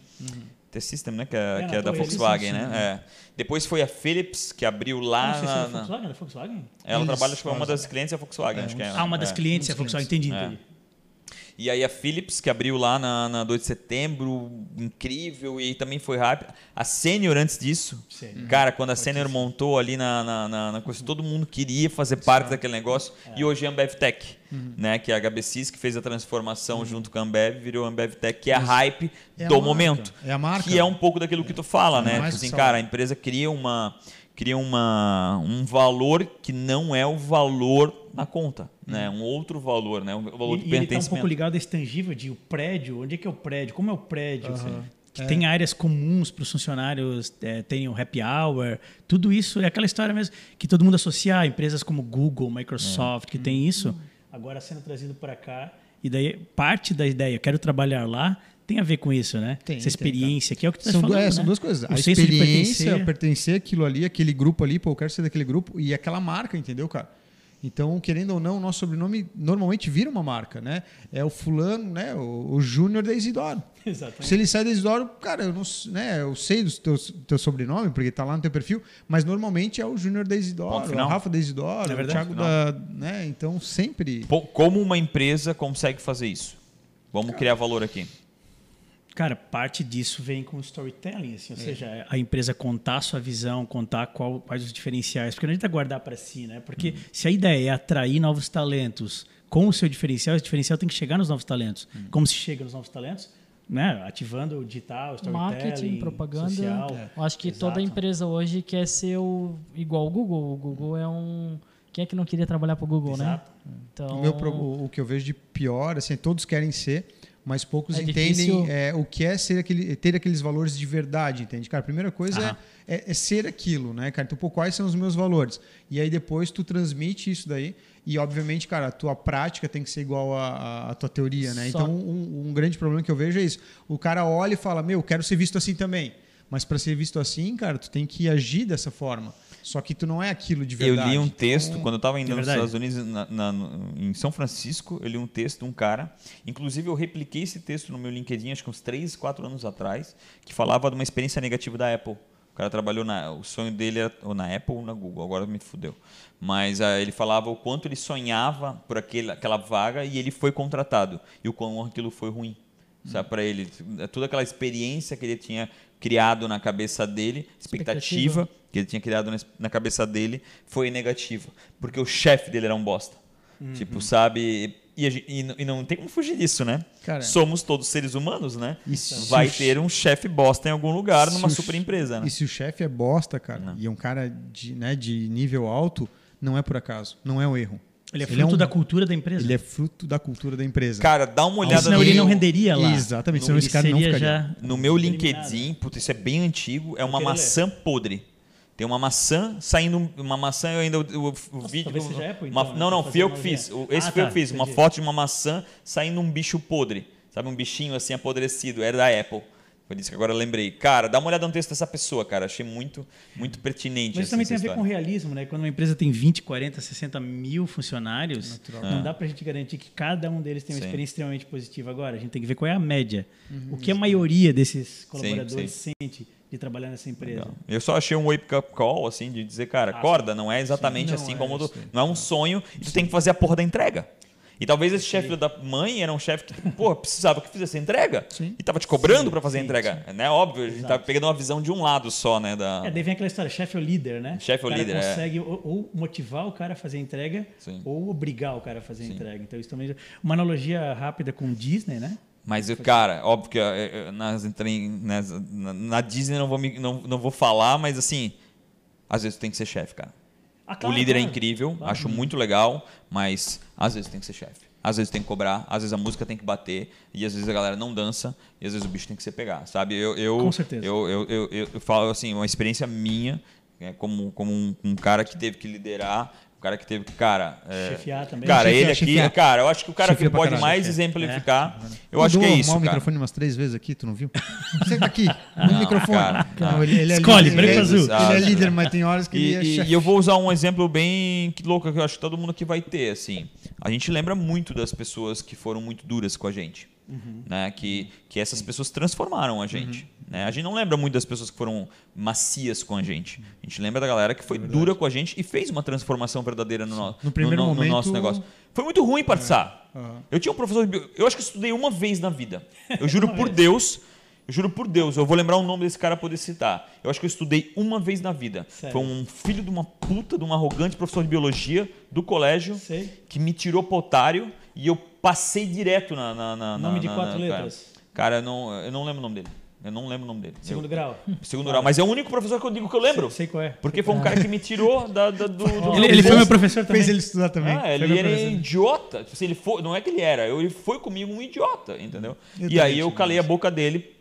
T-System, né? Que é, Uhum, É, que é da Volkswagen, né? É. Depois foi a Philips, que abriu Ah, lá não sei se na- era na- Volkswagen? Ela Eles trabalha, acho que uma fazem. das clientes é a Volkswagen. acho que é, Ah, uma das é. clientes é a Volkswagen, entendi, É. entendi. E aí a Philips, que abriu lá na, na 2 de setembro, incrível, e também foi rápido. A Senior antes disso, Sim. cara, quando a Senior montou ali na, na, na- na coisa, todo mundo queria fazer parte daquele negócio. E hoje é a Ambev Tech, né? Que é a HBCs que fez a transformação junto com a Ambev, virou a Ambev Tech, que é a hype É a do marca, momento. é a marca. Que é um pouco daquilo que tu fala, É né? Tipo assim, cara, a empresa cria uma cria uma, um valor que não é o valor na conta, né? Um outro valor, né? Um valor de E, e ele está um pouco pertencimento. ligado a esse tangível de o prédio, onde é que é o prédio, como é o prédio. Que É. tem áreas comuns para os funcionários é, terem o happy hour, tudo isso é aquela história mesmo que todo mundo associa a empresas como Google, Microsoft, que tem isso, agora sendo trazido para cá. E daí parte da ideia, quero trabalhar lá, tem a ver com isso, né? Tem, Essa tem, experiência, que é o que tu tá São, du- falando, é, né? são duas coisas. O a experiência, pertencer. pertencer àquilo ali, aquele grupo ali, pô, eu quero ser daquele grupo, e aquela marca, entendeu, cara? Então, querendo ou não, o nosso sobrenome normalmente vira uma marca, né? É o fulano, né? O, o Júnior da Isidoro. Exatamente. Se ele sai da Isidoro, cara, eu não né, eu sei do teu, teu sobrenome, porque tá lá no teu perfil, mas normalmente é o Júnior da Isidoro, o Rafa da Isidoro, É o Thiago da. Né? Então, sempre. Como uma empresa consegue fazer isso? Vamos criar valor aqui. Cara, parte disso vem com storytelling, assim, ou É. seja, a empresa contar a sua visão, contar qual, quais os diferenciais, porque não adianta guardar para si, né? Porque Uhum. se a ideia é atrair novos talentos com o seu diferencial, esse diferencial tem que chegar nos novos talentos. Uhum. Como se chega nos novos talentos? Né? Ativando o digital, storytelling, Marketing, propaganda. social. Eu acho que Exato. toda empresa hoje quer ser o, igual o Google. O Google é um. Quem é que não queria trabalhar para o Google, né? Exato. Então, O, meu, o que eu vejo de pior, assim, todos querem ser, mas poucos É entendem é, o que é ser aquele, ter aqueles valores de verdade, entende? Cara, a primeira coisa é, é- ser aquilo, né, cara? Então, pô, quais são os meus valores? E aí depois tu transmite isso daí e, obviamente, cara, a tua prática tem que ser igual à- tua teoria, né? Só- Então, um, um grande problema que eu vejo é isso. O cara olha e fala, meu, quero ser visto assim também. Mas para ser visto assim, cara, tu tem que agir dessa forma. Só que tu não é aquilo de verdade. Eu li um texto, Então, quando eu estava indo É nos. Estados Unidos, na- na- em São Francisco, eu li um texto de um cara. Inclusive, eu repliquei esse texto no meu LinkedIn, acho que uns 3, 4 anos atrás, que falava de uma experiência negativa da Apple. O cara trabalhou na. O sonho dele era ou na Apple ou na Google, agora me fudeu. Mas ah, ele falava o quanto ele sonhava por aquele, aquela vaga e ele foi contratado. E o quão aquilo foi ruim. Sabe, para ele, toda aquela experiência que ele tinha criado na cabeça dele, expectativa, Expectativa. que ele tinha criado na, na cabeça dele foi negativa. Porque o chefe dele era um bosta. Tipo, sabe? E, e e não tem como fugir disso, né? Somos todos seres humanos, né? Se Vai ter um chefe bosta em algum lugar, Se numa super empresa, né? E se o chefe é bosta, cara, Não. e é um cara de, né, de nível alto, não é por acaso, não é um erro. Ele é fruto um- da cultura da empresa. Ele é fruto da cultura da empresa. Cara, dá uma olhada senão no ele meu, não renderia lá. Exatamente, Não, senão esse ele cara não seria ficaria. no meu. LinkedIn, puta, isso é bem antigo, é uma maçã podre. Tem uma maçã saindo, uma maçã, eu ainda, o, o, o vídeo... talvez seja Apple, uma- então, né, não, não, fui eu que uma fiz. O- Esse Ah, foi eu tá, que fiz, uma entendi. foto de uma maçã saindo um bicho podre. Sabe, um bichinho assim apodrecido, era da Apple. Foi disso que agora eu lembrei. Cara, dá uma olhada no texto dessa pessoa, cara. Achei muito, muito pertinente. Mas isso também assim, tem a ver com realismo, né? Quando uma empresa tem 20, 40, 60 mil funcionários, não É. dá pra gente garantir que cada um deles tem uma Sim. experiência extremamente positiva. Agora, a gente tem que ver qual é a média. O que a maioria desses Sim, colaboradores sim. sente de trabalhar nessa empresa. Legal. Eu só achei um wake up call, assim, de dizer, cara, Ah, acorda, não é exatamente Não assim é como. tu- isso aí. não é um sonho e tu tem que fazer a porra da entrega. E talvez esse chefe da mãe era um chefe que, porra, precisava que fizesse a entrega. Sim. E tava te cobrando pra fazer a sim, entrega. Né? Óbvio, a gente tá Exato. pegando uma visão de um lado só, né? Da... É, daí vem aquela história, chefe é o líder, né? Chefe é o líder, é. consegue ou, ou motivar o cara a fazer a entrega ou obrigar o cara a fazer a entrega. Então isso também uma analogia rápida com Disney, né? Mas, eu, cara, óbvio que eh, eh, nas, nas, na, na Disney não vou, me- não, não vou falar, mas assim, às vezes tem que ser chefe, cara. Ah, o claro, líder é incrível, Claro. acho muito legal, mas às vezes tem que ser chefe. Às vezes tem que cobrar, às vezes a música tem que bater, e às vezes a galera não dança, e às vezes o bicho tem que ser pegar, sabe? Eu, eu, Com certeza. Eu, eu, eu, eu, eu falo assim, uma experiência minha, é, como, como um, um cara que teve que liderar, cara que teve que, cara... é, Chefiar também. Cara, Chefiar, ele aqui, chefiar. cara, eu acho que o cara Chefia que pode caralho. mais exemplificar, eu Mandou acho que é arrumar isso, o microfone umas três vezes aqui, tu não viu? Senta aqui, no microfone. cara, Não, ele, ele é Escolhe, líder, branco azul? Ele é Sabe? líder, mas tem horas que E, ele é chefe. e eu vou usar um exemplo bem que louco que eu acho que todo mundo aqui vai ter, assim. A gente lembra muito das pessoas que foram muito duras com a gente. Né? Que, que essas pessoas transformaram a gente. Né? A gente não lembra muito das pessoas que foram macias com a gente. A gente lembra da galera que foi dura com a gente e fez uma transformação verdadeira no, no, No primeiro no- no momento- nosso negócio. Foi muito ruim participar. Aham. Eu tinha um professor de. Eu acho que eu estudei uma vez na vida. Eu juro por Deus. Eu juro por Deus, eu vou lembrar o nome desse cara pra poder citar. Eu acho que eu estudei uma vez na vida. Sério? Foi um filho de uma puta, de um arrogante professor de biologia do colégio Sei. que me tirou pro otário e eu passei direto na. na, na Nome na- de quatro na- letras. Cara, cara eu, não, eu não lembro o nome dele. Eu não lembro o nome dele. Segundo eu, grau. Segundo grau. Mas é o único professor que eu digo que eu lembro. Sei qual é. Porque foi um cara que me tirou da, da- do, do. Ele, ele foi meu professor também. Fez ele estudar também. Ah, ele era professor. idiota. Tipo assim, ele foi, não é que ele era, ele foi comigo um idiota, entendeu? Eu e aí eu calei a boca dele.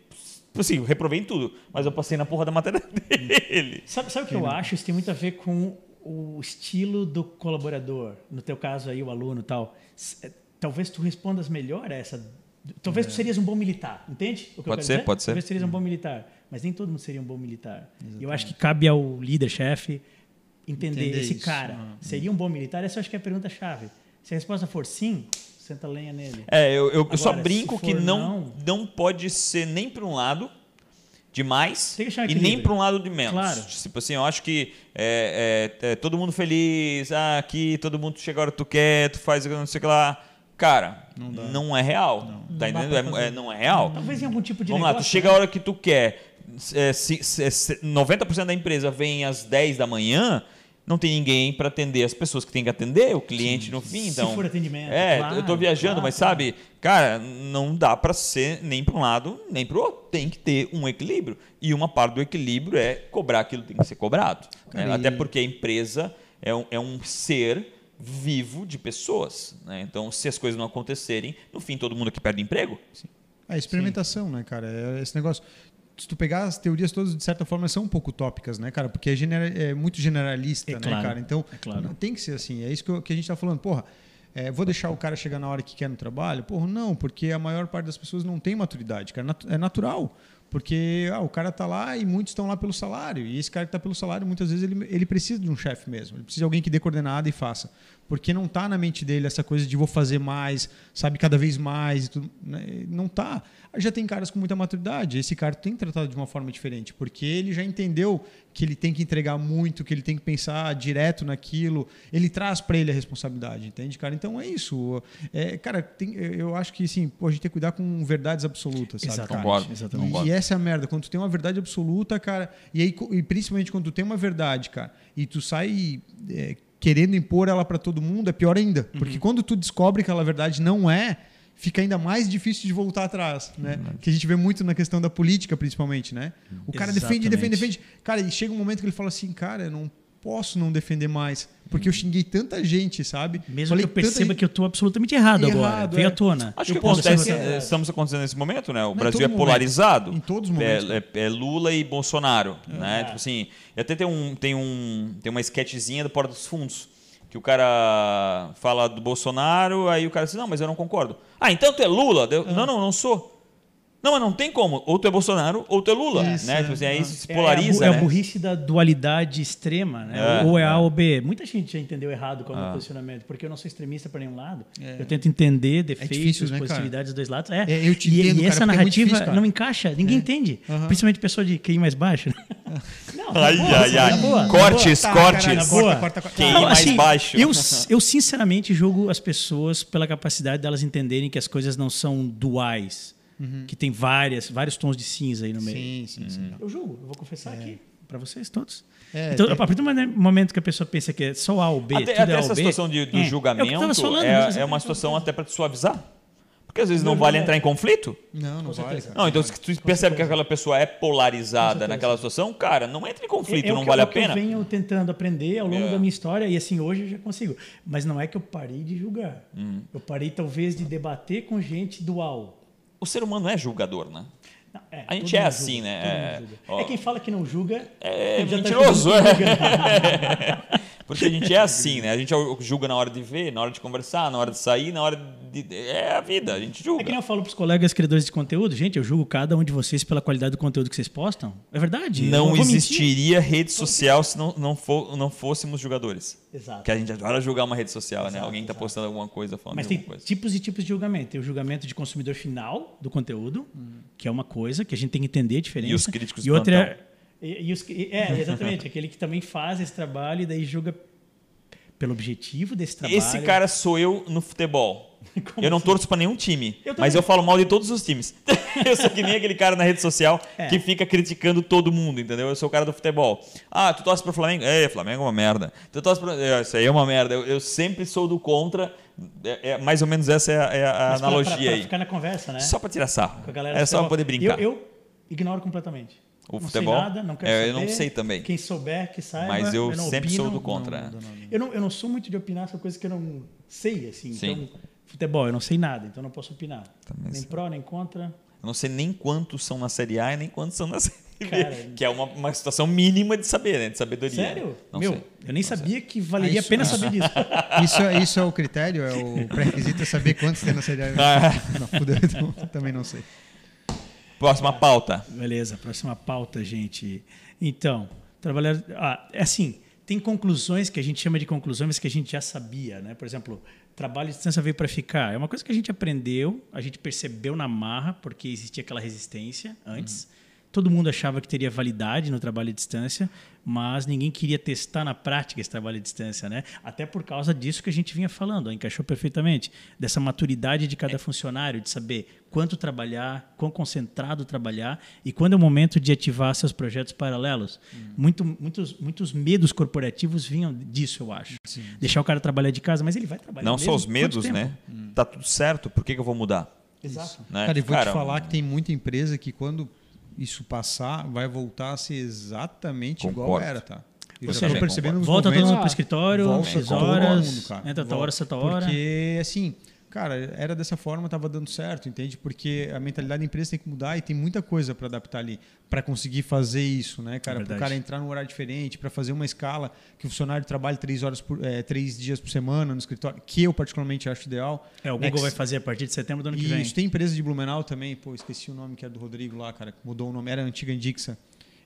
Assim, eu reprovei em tudo, mas eu passei na porra da matéria dele. Sabe, sabe o que eu acho? Isso tem muito a ver com o estilo do colaborador. No teu caso aí, o aluno e tal. Talvez tu respondas melhor a essa... Talvez tu serias um bom militar, entende? o que eu Pode ser, dizer? pode ser. Talvez tu serias um bom militar. Mas nem todo mundo seria um bom militar. E Eu acho que cabe ao líder-chefe entender, Entender esse isso. cara. Ah, Seria um bom militar? Essa eu acho que é a pergunta-chave. Se a resposta for sim, senta lenha nele. É, eu, eu- eu só Agora, brinco que não, não- não pode ser nem para um lado demais e nem para um lado de menos. Claro. Tipo assim, eu acho que é, é, é todo mundo feliz, ah, aqui todo mundo chega a hora que tu quer, tu faz não sei o que lá. Cara, não, é real. Tá Não entendendo? É-. É, não é real. Talvez em algum tipo de Vamos lá, tu negócio, chega né? a hora que tu quer. É, se, se- se 90% da empresa vem às 10 da manhã, não tem ninguém para atender as pessoas que tem que atender, o cliente no fim. Se Então, for atendimento, É, claro, eu tô viajando, claro, mas sabe, cara, não dá para ser nem para um lado, nem para o outro. Tem que ter um equilíbrio. E uma parte do equilíbrio é cobrar aquilo que tem que ser cobrado. né? Até porque a empresa é um, é um ser vivo de pessoas. né? Então, se as coisas não acontecerem, no fim todo mundo aqui perde emprego. A experimentação, né, cara? É esse negócio. Se tu pegar as teorias todas, de certa forma, são um pouco utópicas, né, cara? Porque é, genera- é muito generalista, É né, claro, cara? Então, é claro. não- tem que ser assim. É isso que, eu- que a gente tá falando. Porra, é, vou deixar o cara chegar na hora que quer no trabalho? Porra, não, porque a maior parte das pessoas não tem maturidade, cara. É natural. Porque ah, o cara tá lá e muitos estão lá pelo salário. E esse cara que tá pelo salário, muitas vezes, ele, ele precisa de um chefe mesmo. Ele precisa de alguém que dê coordenada e faça. Porque não tá na mente dele essa coisa de vou fazer mais, sabe, cada vez mais e tudo. né? Não tá. Já tem caras com muita maturidade. Esse cara tem tratar de uma forma diferente, porque ele já entendeu que ele tem que entregar muito, que ele tem que pensar direto naquilo. Ele traz para ele a responsabilidade, entende, cara? Então é isso. É, cara, tem- eu acho que sim, pô, a gente tem que cuidar com verdades absolutas, sabe? Exatamente, cara? Concordo. exatamente. E, Concordo. e essa é a merda. Quando tu tem uma verdade absoluta, cara, e aí e principalmente quando tu tem uma verdade, cara, e tu sai é, querendo impor ela para todo mundo, é pior ainda. Uhum. Porque quando tu descobre que aquela verdade não é, fica ainda mais difícil de voltar atrás, né? Que a gente vê muito na questão da política, principalmente, né? O cara defende, defende, Exatamente. defende. Cara, e chega um momento que ele fala assim, cara, eu não posso não defender mais, porque eu xinguei tanta gente, sabe? Mesmo Falei que eu perceba gente- que eu estou absolutamente errado, agora. Errado, Veio é. à tona. Acho Eu que acontece, eh, estamos acontecendo nesse momento, né? O Não, Brasil é momento. polarizado. Em todos os momentos, É, é- é Lula e Bolsonaro, né? É. Tipo assim, até tem um tem um tem uma sketchzinha do Porta dos Fundos que o cara fala do Bolsonaro, aí o cara diz: "Não, mas eu não concordo". Ah, então tu é Lula? Eu, Não, não, não sou. Não, mas não tem como. Ou tu é Bolsonaro ou tu é Lula, Isso, né? é. Tipo assim, aí se É, polariza, é a, bu- né? é a burrice da dualidade extrema, né? É, ou é A é. ou B. Muita gente já entendeu errado qual é o Ah. meu posicionamento, porque eu não sou extremista para nenhum lado. É. Eu tento entender defeitos, difícil, né, cara? positividades dos dois lados. É, É, eu te e, entendo, e cara, essa é muito narrativa difícil, cara. não encaixa, ninguém entende. Principalmente pessoa de QI mais baixo. Não, na Ai, boa, ai, na ai. boa, Cortes, Tá, cortes. boa. corta, corta, corta. QI mais assim, baixo. Eu, eu sinceramente julgo as pessoas pela capacidade delas entenderem que as coisas não são duais, que tem várias, vários tons de cinza aí no meio. Sim, sim, sim. Eu julgo, eu vou confessar aqui para vocês todos. É, então, tem- a partir do momento que a pessoa pensa que é só A ou B, Até, tudo até é A essa ou B, situação de, do é, é julgamento falando, é, é uma situação até para te suavizar. Porque às vezes não Não, vale entrar em conflito. Não, não vale, cara. Não, então se tu percebe que aquela pessoa é polarizada naquela situação, cara, não entra em conflito, É- é o não que- vale é a o que pena. Eu venho tentando aprender ao longo É. da minha história e assim hoje eu já consigo. Mas não é que eu parei de julgar. Hum. Eu parei talvez de debater com gente dual. O ser humano é julgador, né? Não, é, A gente é assim, julga, né? É. É quem fala que não julga. É ele já tá é. Porque a gente é assim, né? A gente julga na hora de ver, na hora de conversar, na hora de sair, na hora de. É a vida, a gente julga. É que nem eu falo para os colegas criadores de conteúdo, gente, eu julgo cada um de vocês pela qualidade do conteúdo que vocês postam. É verdade. Não existiria mentir. rede social se não, não, for, não fôssemos jogadores. Exato. Que a gente adora julgar uma rede social, né? exato, né? Alguém está postando alguma coisa falando Mas tem coisa. tipos e tipos de julgamento. Tem o julgamento de consumidor final do conteúdo, hum. que é uma coisa que a gente tem que entender a diferença. E os críticos E outra é, e, e os, é, exatamente, aquele que também faz esse trabalho e daí julga pelo objetivo desse trabalho. Esse cara sou eu no futebol. Como eu não assim? torço para nenhum time, eu mas eu falo mal de todos os times. eu sou que nem aquele cara na rede social é. que fica criticando todo mundo, entendeu? Eu sou o cara do futebol. Ah, tu torce pro Flamengo? É, Flamengo é uma merda. Tu torce pro... É, isso aí é uma merda. Eu, eu sempre sou do contra. É, é, mais ou menos essa é a, é a analogia pra, pra, pra aí. ficar na conversa, né? Só para tirar sarro. É só pra poder brincar. Eu, eu ignoro completamente. O não futebol? Sei nada, não quero é, saber. Eu não sei também. Quem souber, que saiba. Mas eu, eu sempre opino, sou do contra. Não, não, eu, não, eu não sou muito de opinar sobre coisas que eu não sei, assim. Sim. Então, futebol, eu não sei nada, então não posso opinar. Também nem sei. pró, nem contra. Eu não sei nem quantos são na Série A e nem quantos são na Série B. Cara, que é uma, uma situação mínima de saber, né? De sabedoria. Sério? Não Meu, sei. eu nem não sabia sei. que valeria ah, a pena saber disso. Isso, é, isso é o critério? É o pré-requisito é saber quantos tem na Série A? Ah. Não, fudeu, então, também não sei. Próxima pauta. Beleza, próxima pauta, gente. Então, trabalhar. Ah, é assim, tem conclusões que a gente chama de conclusões que a gente já sabia, né? Por exemplo, trabalho de distância veio para ficar. É uma coisa que a gente aprendeu, a gente percebeu na marra, porque existia aquela resistência antes. Uhum. Todo mundo achava que teria validade no trabalho à distância, mas ninguém queria testar na prática esse trabalho à distância, né? Até por causa disso que a gente vinha falando, encaixou perfeitamente, dessa maturidade de cada funcionário, de saber quanto trabalhar, quão concentrado trabalhar e quando é o momento de ativar seus projetos paralelos. Hum. Muito, muitos, muitos medos corporativos vinham disso, eu acho. Sim. Deixar o cara trabalhar de casa, mas ele vai trabalhar Não mesmo, só os medos, né? Hum. Tá tudo certo, por que, que eu vou mudar? Exato. Né? Cara, e vou cara, te falar que tem muita empresa que quando isso passar, vai voltar a ser exatamente Concordo. igual era, tá? Eu Ou seja, percebendo volta todo mundo para o escritório, volta X horas, mundo, entra tal hora, certa hora. Porque, assim, cara, era dessa forma, estava dando certo, entende? Porque a mentalidade da empresa tem que mudar e tem muita coisa para adaptar ali, para conseguir fazer isso, né, cara? É para o cara entrar num horário diferente, para fazer uma escala que o funcionário trabalhe três horas por, é, três dias por semana no escritório, que eu particularmente acho ideal. É, o Google vai fazer a partir de setembro do ano que vem. Isso, tem empresa de Blumenau também, pô, esqueci o nome que era do Rodrigo lá, cara, mudou o nome, era a antiga Indixa.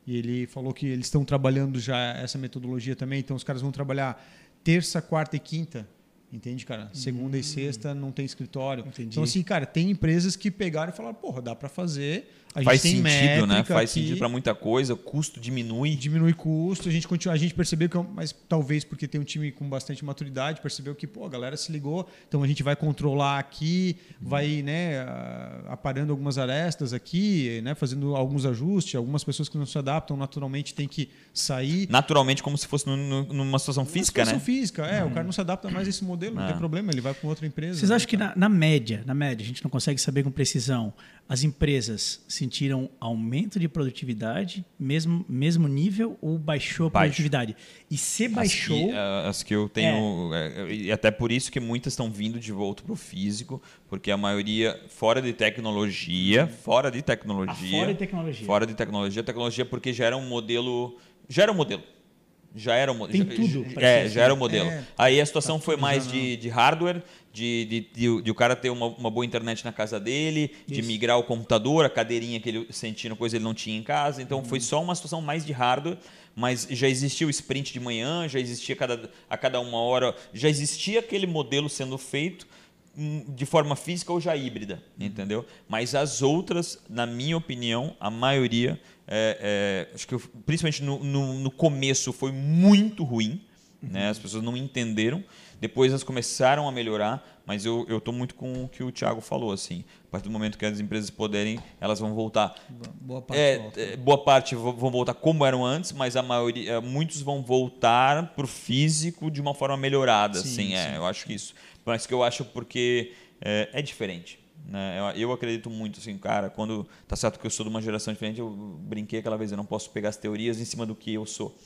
E ele falou que eles estão trabalhando já essa metodologia também, então os caras vão trabalhar terça, quarta e quinta Entende, cara? Segunda hum. e sexta não tem escritório. Entendi. Então, assim, cara, tem empresas que pegaram e falaram, porra, dá para fazer. A Faz sentido, né? Faz aqui, sentido para muita coisa, o custo diminui. Diminui custo, a gente continua, a gente percebeu que, é mas talvez porque tem um time com bastante maturidade, percebeu que, pô, a galera se ligou, então a gente vai controlar aqui, vai, né, aparando algumas arestas aqui, né, fazendo alguns ajustes, algumas pessoas que não se adaptam naturalmente têm que sair. Naturalmente, como se fosse numa situação física, uma situação né? física, é, hum. o cara não se adapta mais a esse modelo, não, não tem é. problema, ele vai para outra empresa. Vocês né, acham que na, na média, na média, a gente não consegue saber com precisão, as empresas sentiram aumento de produtividade, mesmo, mesmo nível, ou baixou a Baixo. produtividade? E se baixou. As que, uh, as que eu tenho. É. e até por isso que muitas estão vindo de volta para o físico, porque a maioria fora de tecnologia, fora de tecnologia. Ah, fora de tecnologia. Fora de tecnologia. Tecnologia porque já era um modelo. Já era um modelo já era o modelo. Tem tudo. É, já era o modelo. É, Aí a situação tá foi mais de, de hardware, de, de, de, de, o cara ter uma, uma boa internet na casa dele, Isso. de migrar o computador, a cadeirinha que ele sentindo coisa ele não tinha em casa. Então uhum. foi só uma situação mais de hardware, mas já existia o sprint de manhã, já existia cada, a cada uma hora, já existia aquele modelo sendo feito hum, de forma física ou já híbrida, uhum. entendeu? Mas as outras, na minha opinião, a maioria é, é, acho que principalmente no, no, no, começo foi muito ruim, uhum. né? as pessoas não entenderam. Depois elas começaram a melhorar, mas eu estou muito com o que o Thiago falou. Assim, a partir do momento que as empresas puderem, elas vão voltar. Boa parte, é, é, boa parte vão voltar como eram antes, mas a maioria, é, muitos vão voltar para o físico de uma forma melhorada. Sim, assim, é, sim. eu acho que isso. Mas que eu acho porque é, é diferente. Né? Eu, eu, acredito muito, assim, cara, quando tá certo que eu sou de uma geração diferente, eu brinquei aquela vez, eu não posso pegar as teorias em cima do que eu sou.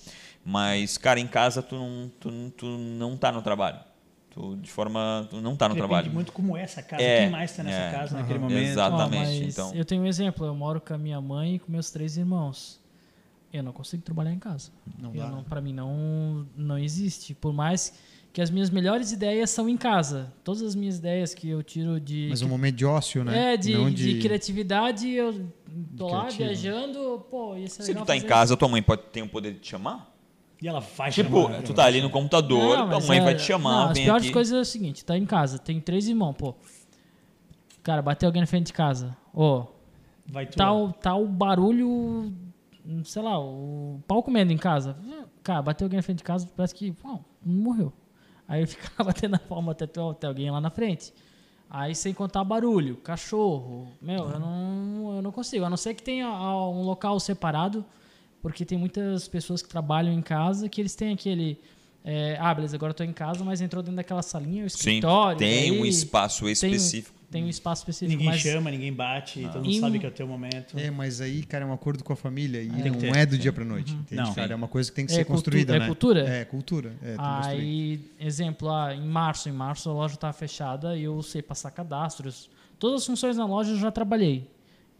Mas, cara, em casa tu não, tu, tu não tá no trabalho. Tu, de forma. Tu não tá no Depende trabalho. muito como é essa casa, é, quem mais está nessa é, casa naquele momento. Exatamente. Oh, então. Eu tenho um exemplo, eu moro com a minha mãe e com meus três irmãos. eu não consigo trabalhar em casa. Não Eu dá. não, para mim não não existe. Por mais que as minhas melhores ideias são em casa. Todas as minhas ideias que eu tiro de Mas um momento de ócio, né? é de, Não de criatividade, eu tô lá criativo. viajando, pô, ia ser Se legal tu tá em casa, tua mãe pode ter o poder de te chamar? E ela vai Tipo, chamar, tu tá ali no computador, Não, tua mãe é- vai te chamar, Não, as piores aqui. coisas é o seguinte, tá em casa, tem três irmãos, pô. Cara, bateu alguém na frente de casa. Ô, Vai tu tá, tá o barulho, sei lá, o pau comendo em casa. Cara, bateu alguém na frente de casa, parece que, pô, não morreu. Aí eu ficava batendo a palma até ter alguém lá na frente. Aí sem contar barulho, cachorro. Meu, eu não, eu não consigo. A não ser que tenha ah, um local separado, porque tem muitas pessoas que trabalham em casa que eles têm aquele. é, ah, beleza, agora eu tô em casa, mas entrou dentro daquela salinha, o Sim, escritório. tem um espaço tem- específico. Tem um espaço específico. Ninguém mas chama, ninguém bate, todo mundo Em- sabe que é o teu momento. É, mas aí, cara, é um acordo com a família e Tem que não ter. é do dia pra noite. Entende, Não. cara? É uma coisa que tem que É ser construída, é né? cultura? É, cultura. É, tem construir. Aí, exemplo, ah, em março, em março a loja estava fechada e eu sei passar cadastros. Todas as funções na loja eu já trabalhei.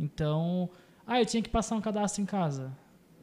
Então, ah, eu tinha que passar um cadastro em casa.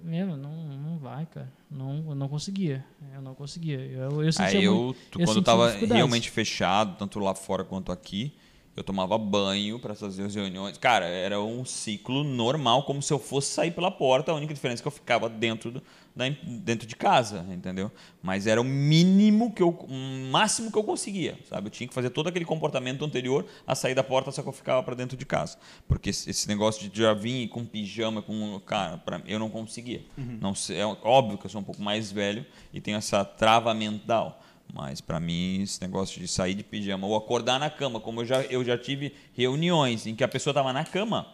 Meu, não, não vai, cara. Não, eu não conseguia. Eu não conseguia. Eu, eu sentia Aí eu, muito- tu- eu quando eu tava realmente fechado, tanto lá fora quanto aqui, eu tomava banho para fazer as reuniões. Cara, era um ciclo normal, como se eu fosse sair pela porta. A única diferença é que eu ficava dentro, do- da, dentro de casa, entendeu? Mas era o mínimo que eu, o máximo que eu conseguia, sabe? Eu tinha que fazer todo aquele comportamento anterior a sair da porta, só que eu ficava para dentro de casa, porque esse negócio de já vir com pijama, com cara, pra, eu não conseguia. Não sei, é óbvio que eu sou um pouco mais velho e tenho essa trava mental. Mas para mim, esse negócio de sair de pijama ou acordar na cama, como eu já, eu já tive reuniões em que a pessoa estava na cama,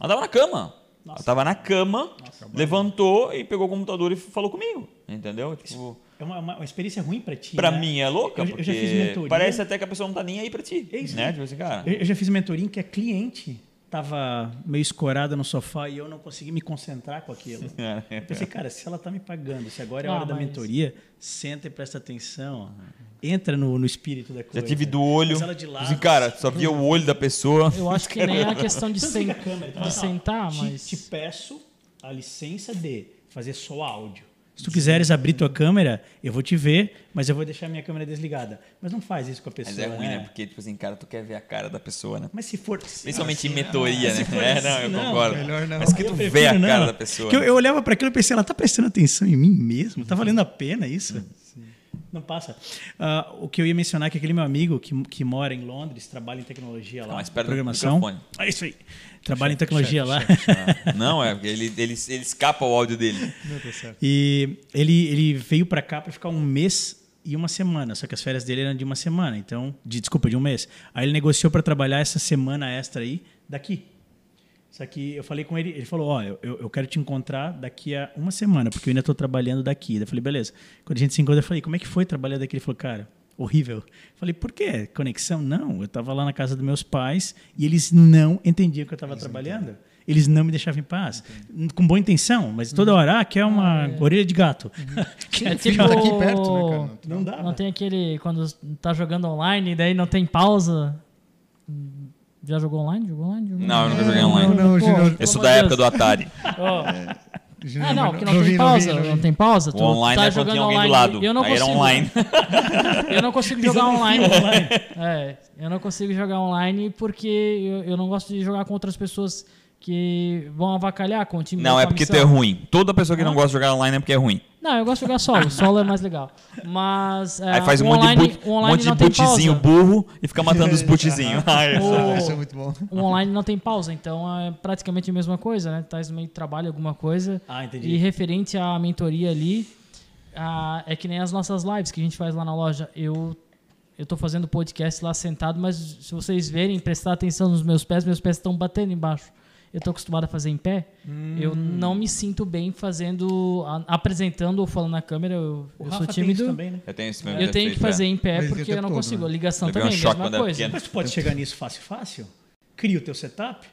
ela estava na cama. Ela estava na cama, levantou e pegou o computador e falou comigo. Entendeu? Tipo, É uma, uma- uma experiência ruim pra ti. pra né? mim é louca, Eu, eu porque já fiz mentoria. parece até que a pessoa não tá nem aí pra ti. É isso. né? Tipo assim, cara. Eu, eu já fiz mentoria que a cliente tava meio escorada no sofá e eu não consegui me concentrar com aquilo. Eu pensei, cara, se ela tá me pagando, se agora é a Ah, hora da mas- mentoria, senta e presta atenção. Entra no, no espírito da coisa. Já tive do olho. Mas ela de lado, assim, cara, só via o olho da pessoa. Eu acho que nem é a questão de, sen- câmera, de fala, sentar, te, mas. te peço a licença de fazer só áudio. Se tu quiseres abrir tua câmera, eu vou te ver, mas eu vou deixar minha câmera desligada. Mas não faz isso com a pessoa. Mas é ruim, né? né? Porque, tipo assim, cara, tu quer ver a cara da pessoa, né? Mas se for. Principalmente em assim, mentoria, se né? for É, não, eu não, concordo. melhor não. Mas que tu vê a cara não. da pessoa. Que eu, eu olhava para aquilo e pensei, ela tá prestando atenção em mim mesmo? Tá valendo a pena isso? Não passa. Ah, o que eu ia mencionar é que aquele meu amigo que, que mora em Londres, trabalha em tecnologia lá, mais perto do programação. microfone. É isso aí. Trabalha em tecnologia lá. Ah, Não, é porque ele, ele, ele escapa o áudio dele. Não, tá certo. E ele, ele veio para cá para ficar um mês e uma semana, só que as férias dele eram de uma semana, então, de, desculpa, de um mês. Aí ele negociou para trabalhar essa semana extra aí daqui. Só que eu falei com ele, ele falou: Ó, eu, eu eu quero te encontrar daqui a uma semana, porque eu ainda estou trabalhando daqui. Daí Eu falei: beleza. Quando a gente se encontra, eu falei: como é que foi trabalhar daqui? Ele falou: cara, horrível. Falei: por quê? Conexão? Não, eu estava lá na casa dos meus pais e eles não entendiam que eu estava trabalhando. Eles não me deixavam em paz. Com boa intenção, mas toda hora, ah, quer uma orelha de gato. É tipo. Aqui perto, né, cara? Não dá. Não tem aquele. Quando tá jogando online e daí não tem pausa. Já jogou online? Jogou online? Jogou Não, eu online? nunca joguei online. Não, não, Pô, Júnior. pelo Eu sou amor da época do. Atari. Ó, Júnior, Ah, não, porque não, vi, tem vi, pausa. não vi. Não tem pausa. O Tu online tá é jogando tem alguém do online. lado. Eu não Aí era consigo. online. Eu não consigo jogar online. É, eu não consigo jogar online porque eu, eu não gosto de jogar com outras pessoas que vão avacalhar com o time. Não, é porque tu é ruim. Toda pessoa que não gosta de jogar online é porque é ruim. Não, eu gosto de jogar solo. Solo é mais legal. Mas. é, Aí faz um monte online, de, boot, um online monte de não tem bootzinho pausa. burro e fica matando os bootzinhos. Ai, O- Isso é muito bom. O online não tem pausa, então é praticamente a mesma coisa, né? Tá no meio trabalho, alguma coisa. Ah, entendi. E referente à mentoria ali, ah, é que nem as nossas lives que a gente faz lá na loja. Eu eu tô fazendo podcast lá sentado, mas se vocês verem, prestar atenção nos meus pés, meus pés estão batendo embaixo. Eu tô acostumado a fazer em pé. Hum. Eu não me sinto bem fazendo, a- apresentando ou falando na câmera. Eu, O eu Rafa sou tem isso tímido. também, né? Eu tenho esse mesmo Eu tenho que é. fazer em pé Mas porque eu não todo, consigo. né? A ligação um também, choque mesma quando era coisa. Mas tu pode chegar nisso fácil, fácil. Cria o teu setup,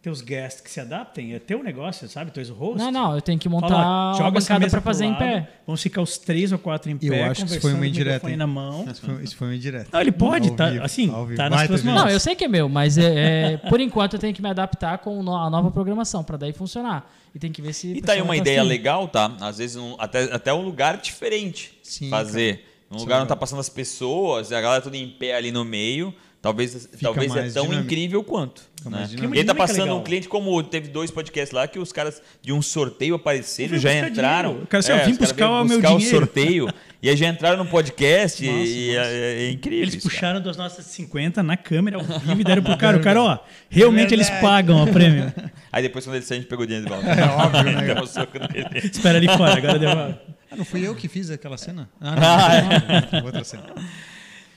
teus guests que se adaptem, é teu negócio, sabe? Tu és o host. Não, não, eu tenho que Fala, montar ó, uma joga essa bancada pro fazer em lado, pé. Vamos ficar os três ou quatro em Eu pé, acho que isso foi uma indireta, na mão. Isso foi, isso foi uma indireta. Não, ele pode, Ao tá, vivo, assim, tá nas tuas Tevez. mãos. Não, eu sei que é meu, mas é, é, por enquanto eu tenho que me adaptar com a nova programação, pra daí funcionar. E tem que ver se. E tá aí uma tá ideia afim. legal, tá? Às vezes um- até, até um lugar diferente Sim, fazer. Um Isso lugar é onde tá passando as pessoas, a galera tudo em pé ali no meio. Talvez, talvez é tão dinâmico. incrível quanto. Né? ele tá passando legal. um cliente, como teve dois podcasts lá, que os caras de um sorteio apareceram, já entraram. dinheiro. O cara assim, ó, vim buscar o meu buscar o dinheiro. sorteio. e aí já entraram no podcast e- Nossa, e, nossa. é, é incrível. Eles isso, cara. puxaram das nossas 50 na câmera, ao vivo, e deram pro cara. O cara, ó, realmente eles pagam o prêmio. Aí depois, quando ele saiu, a gente pegou o dinheiro de volta. É óbvio, né? Cara? um soco nele. Espera ali fora, agora deu uma... Ah, não fui eu que fiz aquela cena? Ah, não. Outra cena.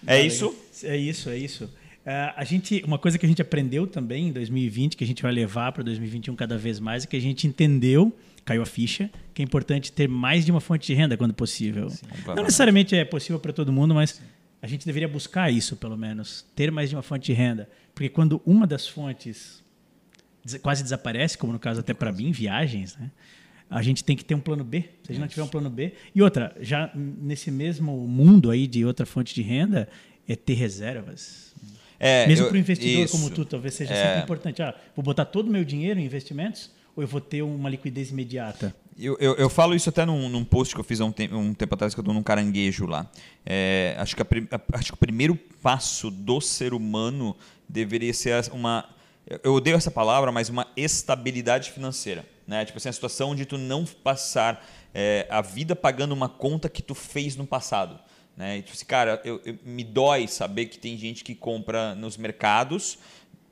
É isso? É isso, é isso. Ah, a gente, uma coisa que a gente aprendeu também em 2020, que a gente vai levar para 2021 cada vez mais, é que a gente entendeu, caiu a ficha, que é importante ter mais de uma fonte de renda quando possível. Não necessariamente é possível para todo mundo, mas a gente deveria buscar isso, pelo menos, ter mais de uma fonte de renda. Porque quando uma das fontes quase desaparece, como no caso até para mim, viagens, né? A gente tem que ter um plano B. Se a gente não tiver um plano B. E outra, já nesse mesmo mundo aí de outra fonte de renda, é ter reservas. É, Mesmo para o investidor isso. como tu, talvez seja É. sempre importante. Ah, vou botar todo o meu dinheiro em investimentos ou eu vou ter uma liquidez imediata? Eu, eu, eu falo isso até num, num post que eu fiz há um, tem- um tempo atrás, que eu dou num caranguejo lá. É, acho, que a a- acho que o primeiro passo do ser humano deveria ser uma. Eu odeio essa palavra, mas uma estabilidade financeira. Né? Tipo assim, a situação de tu não passar é, a vida pagando uma conta que tu fez no passado. Né? E, tipo assim, cara, eu, eu- me dói saber que tem gente que compra nos mercados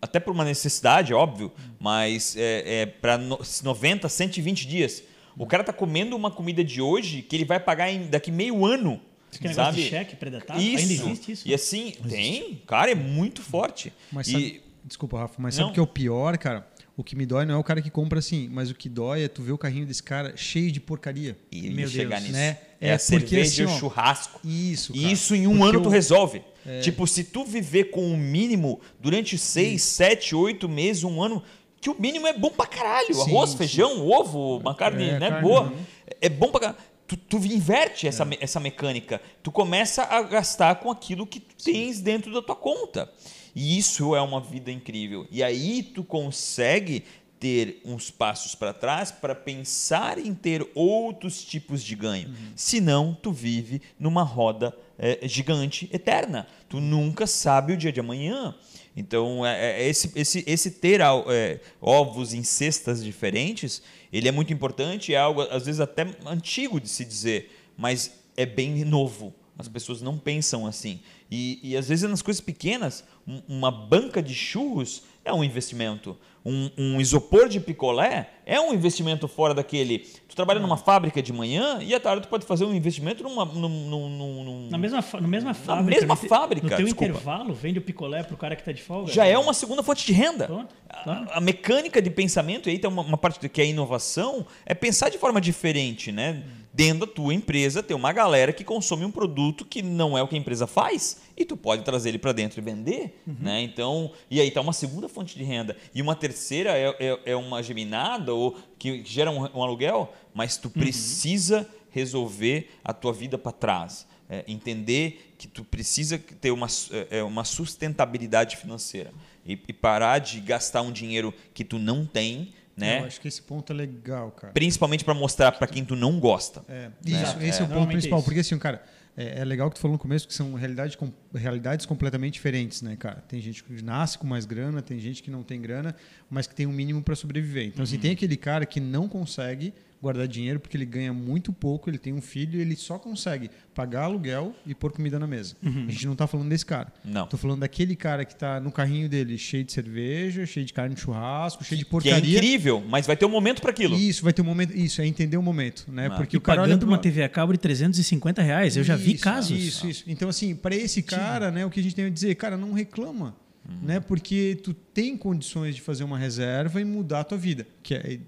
até por uma necessidade, óbvio, mas é, é para 90, 120 dias. O cara tá comendo uma comida de hoje que ele vai pagar em, daqui meio ano. Esse negócio sabe? de cheque predatado? Isso. Ainda existe isso? E assim, tem, cara, é muito forte. Mas e, sabe, desculpa, Rafa, mas Não. sabe o que é o pior, cara? O que me dói não é o cara que compra assim, mas o que dói é tu ver o carrinho desse cara cheio de porcaria. e ia Meu chegar Deus, nisso. né? É, É a cerveja e assim, o ó, churrasco. Isso, E cara. isso em um ano tu o- resolve. Tipo, se tu viver com o mínimo durante seis, sete, oito meses, um ano, que o mínimo é bom pra caralho. Sim, Arroz, sim. feijão, ovo, uma carne É, né, carne, boa. uhum. É bom pra caralho. Tu, tu inverte essa, me- essa mecânica. Tu começa a gastar com aquilo que tu tens dentro da tua conta. E isso é uma vida incrível. E aí tu consegue ter uns passos para trás para pensar em ter outros tipos de ganho. Senão, tu vive numa roda eh, gigante eterna. Tu nunca sabe o dia de amanhã. Então, é, é esse, esse, esse ter é, ovos em cestas diferentes, ele é muito importante, é algo, às vezes, até antigo de se dizer, mas é bem novo. As pessoas não pensam assim. E, e às vezes nas coisas pequenas, um- uma banca de churros é um investimento. Um, um isopor de picolé é um investimento fora daquele. Tu trabalha numa fábrica de manhã e à tarde tu pode fazer um investimento numa, num, num- num- num- Na mesma, na mesma fábrica. mesma no te- fábrica, No teu desculpa. intervalo, vende o picolé pro cara que tá de folga. já é uma segunda fonte de renda. Pronto, A- claro. A, mecânica de pensamento, e aí tem uma, uma parte que é a inovação, é pensar de forma diferente, né? Dentro da tua empresa tem uma galera que consome um produto que não é o que a empresa faz e tu pode trazer ele para dentro e vender, né? Então, e aí tá uma segunda fonte de renda e uma terceira é, é, é uma geminada ou que gera um, um aluguel, mas tu precisa resolver a tua vida para trás. É, entender que tu precisa ter uma, é, é, uma sustentabilidade financeira e, e parar de gastar um dinheiro que tu não tem, Eu né? acho que esse ponto é legal, cara. Principalmente para mostrar para quem tu não gosta. É, isso, esse é, o ponto é principal. isso. Porque assim, cara, é, é legal que tu falou no começo que são realidade, com- realidades completamente diferentes, né, cara? Tem gente que nasce com mais grana, tem gente que não tem grana, mas que tem um mínimo para sobreviver. Então, assim, tem aquele cara que não consegue guardar dinheiro porque ele ganha muito pouco, ele tem um filho e ele só consegue pagar aluguel e pôr comida na mesa. A gente não tá falando desse cara. Não. Tô falando daquele cara que tá no carrinho dele cheio de cerveja, cheio de carne de churrasco, cheio de Que é porcaria. incrível, mas vai ter um momento para aquilo. Isso, vai ter um momento. Isso, é entender o momento, né? Ah. Porque E o cara olha pagando pra uma TV a cabo de 350 reais. Eu já vi casos. Isso, isso. Então, assim, para esse cara, né, o que a gente tem a dizer, cara, não reclama. Uhum. Né? Porque tu tem condições de fazer uma reserva e mudar a tua vida. Que é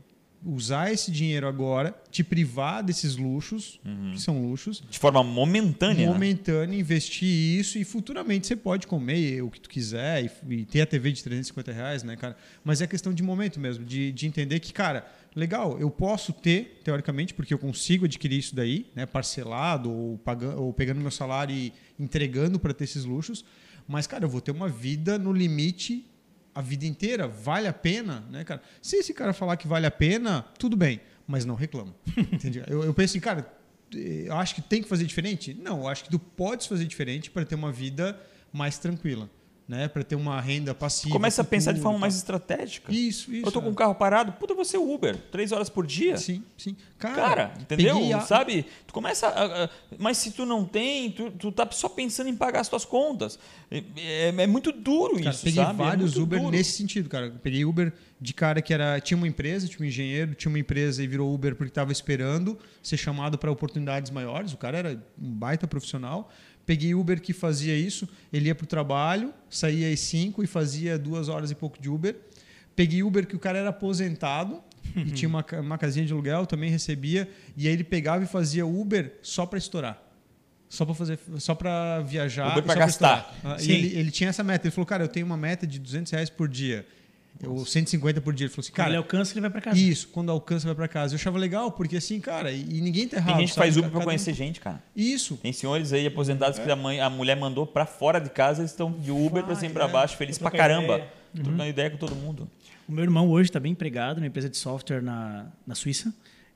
usar esse dinheiro agora, te privar desses luxos, Uhum. que são luxos, De forma momentânea. né? momentâneo, investir isso e futuramente você pode comer o que tu quiser e, e ter a TV de 350 reais, né, cara? Mas é questão de momento mesmo, de, de entender que, cara, legal, eu posso ter, teoricamente, porque eu consigo adquirir isso daí, né, parcelado ou, pagando, ou pegando meu salário e entregando para ter esses luxos, mas, cara, eu vou ter uma vida no limite a vida inteira. Vale a pena, né, cara? Se esse cara falar que vale a pena, tudo bem, mas não reclama. Entende? Eu, eu penso assim, cara, eu acho que tem que fazer diferente? Não, eu acho que tu podes fazer diferente para ter uma vida mais tranquila, né? Para ter uma renda passiva. Começa a pensar de forma e mais estratégica. Isso, isso. Eu tô com é. um carro parado, puta, você Uber, três horas por dia. Sim, sim. Cara, Cara, entendeu? peguei Sabe? Tu começa. a- a- mas se tu não tem, tu, tu tá só pensando em pagar as tuas contas. É, é- é muito duro Cara, isso, peguei sabe? É vários muito Uber duro. nesse sentido, cara. Peguei Uber de cara que era tinha uma empresa, tinha um engenheiro, tinha uma empresa e virou Uber porque estava esperando ser chamado para oportunidades maiores. O cara era um baita profissional. Peguei Uber que fazia isso. Ele ia para o trabalho, saía às 5 e fazia duas horas e pouco de Uber. Peguei Uber que o cara era aposentado e tinha uma, uma casinha de aluguel, também recebia. E aí ele pegava e fazia Uber só para estourar. Só para fazer, só para viajar, Uber só gastar. Ah, ele, ele tinha essa meta. Ele falou, cara, eu tenho uma meta de 200 reais por dia. Ou 150 por dia. Ele falou assim, Quando ele cara, alcança, ele vai para casa. isso, quando alcança vai para casa. Eu achava legal, porque assim, cara, e, e ninguém tá errado. Tem gente que sabe? faz Uber pra Cada um- conhecer gente, cara. Isso. Tem senhores aí aposentados que a, mãe, a mulher mandou pra fora de casa, eles estão de Uber pra cima e pra baixo, feliz pra Trocar caramba. ideia. Trocando ideia com todo mundo. O meu irmão hoje está bem empregado numa empresa de software na, na Suíça.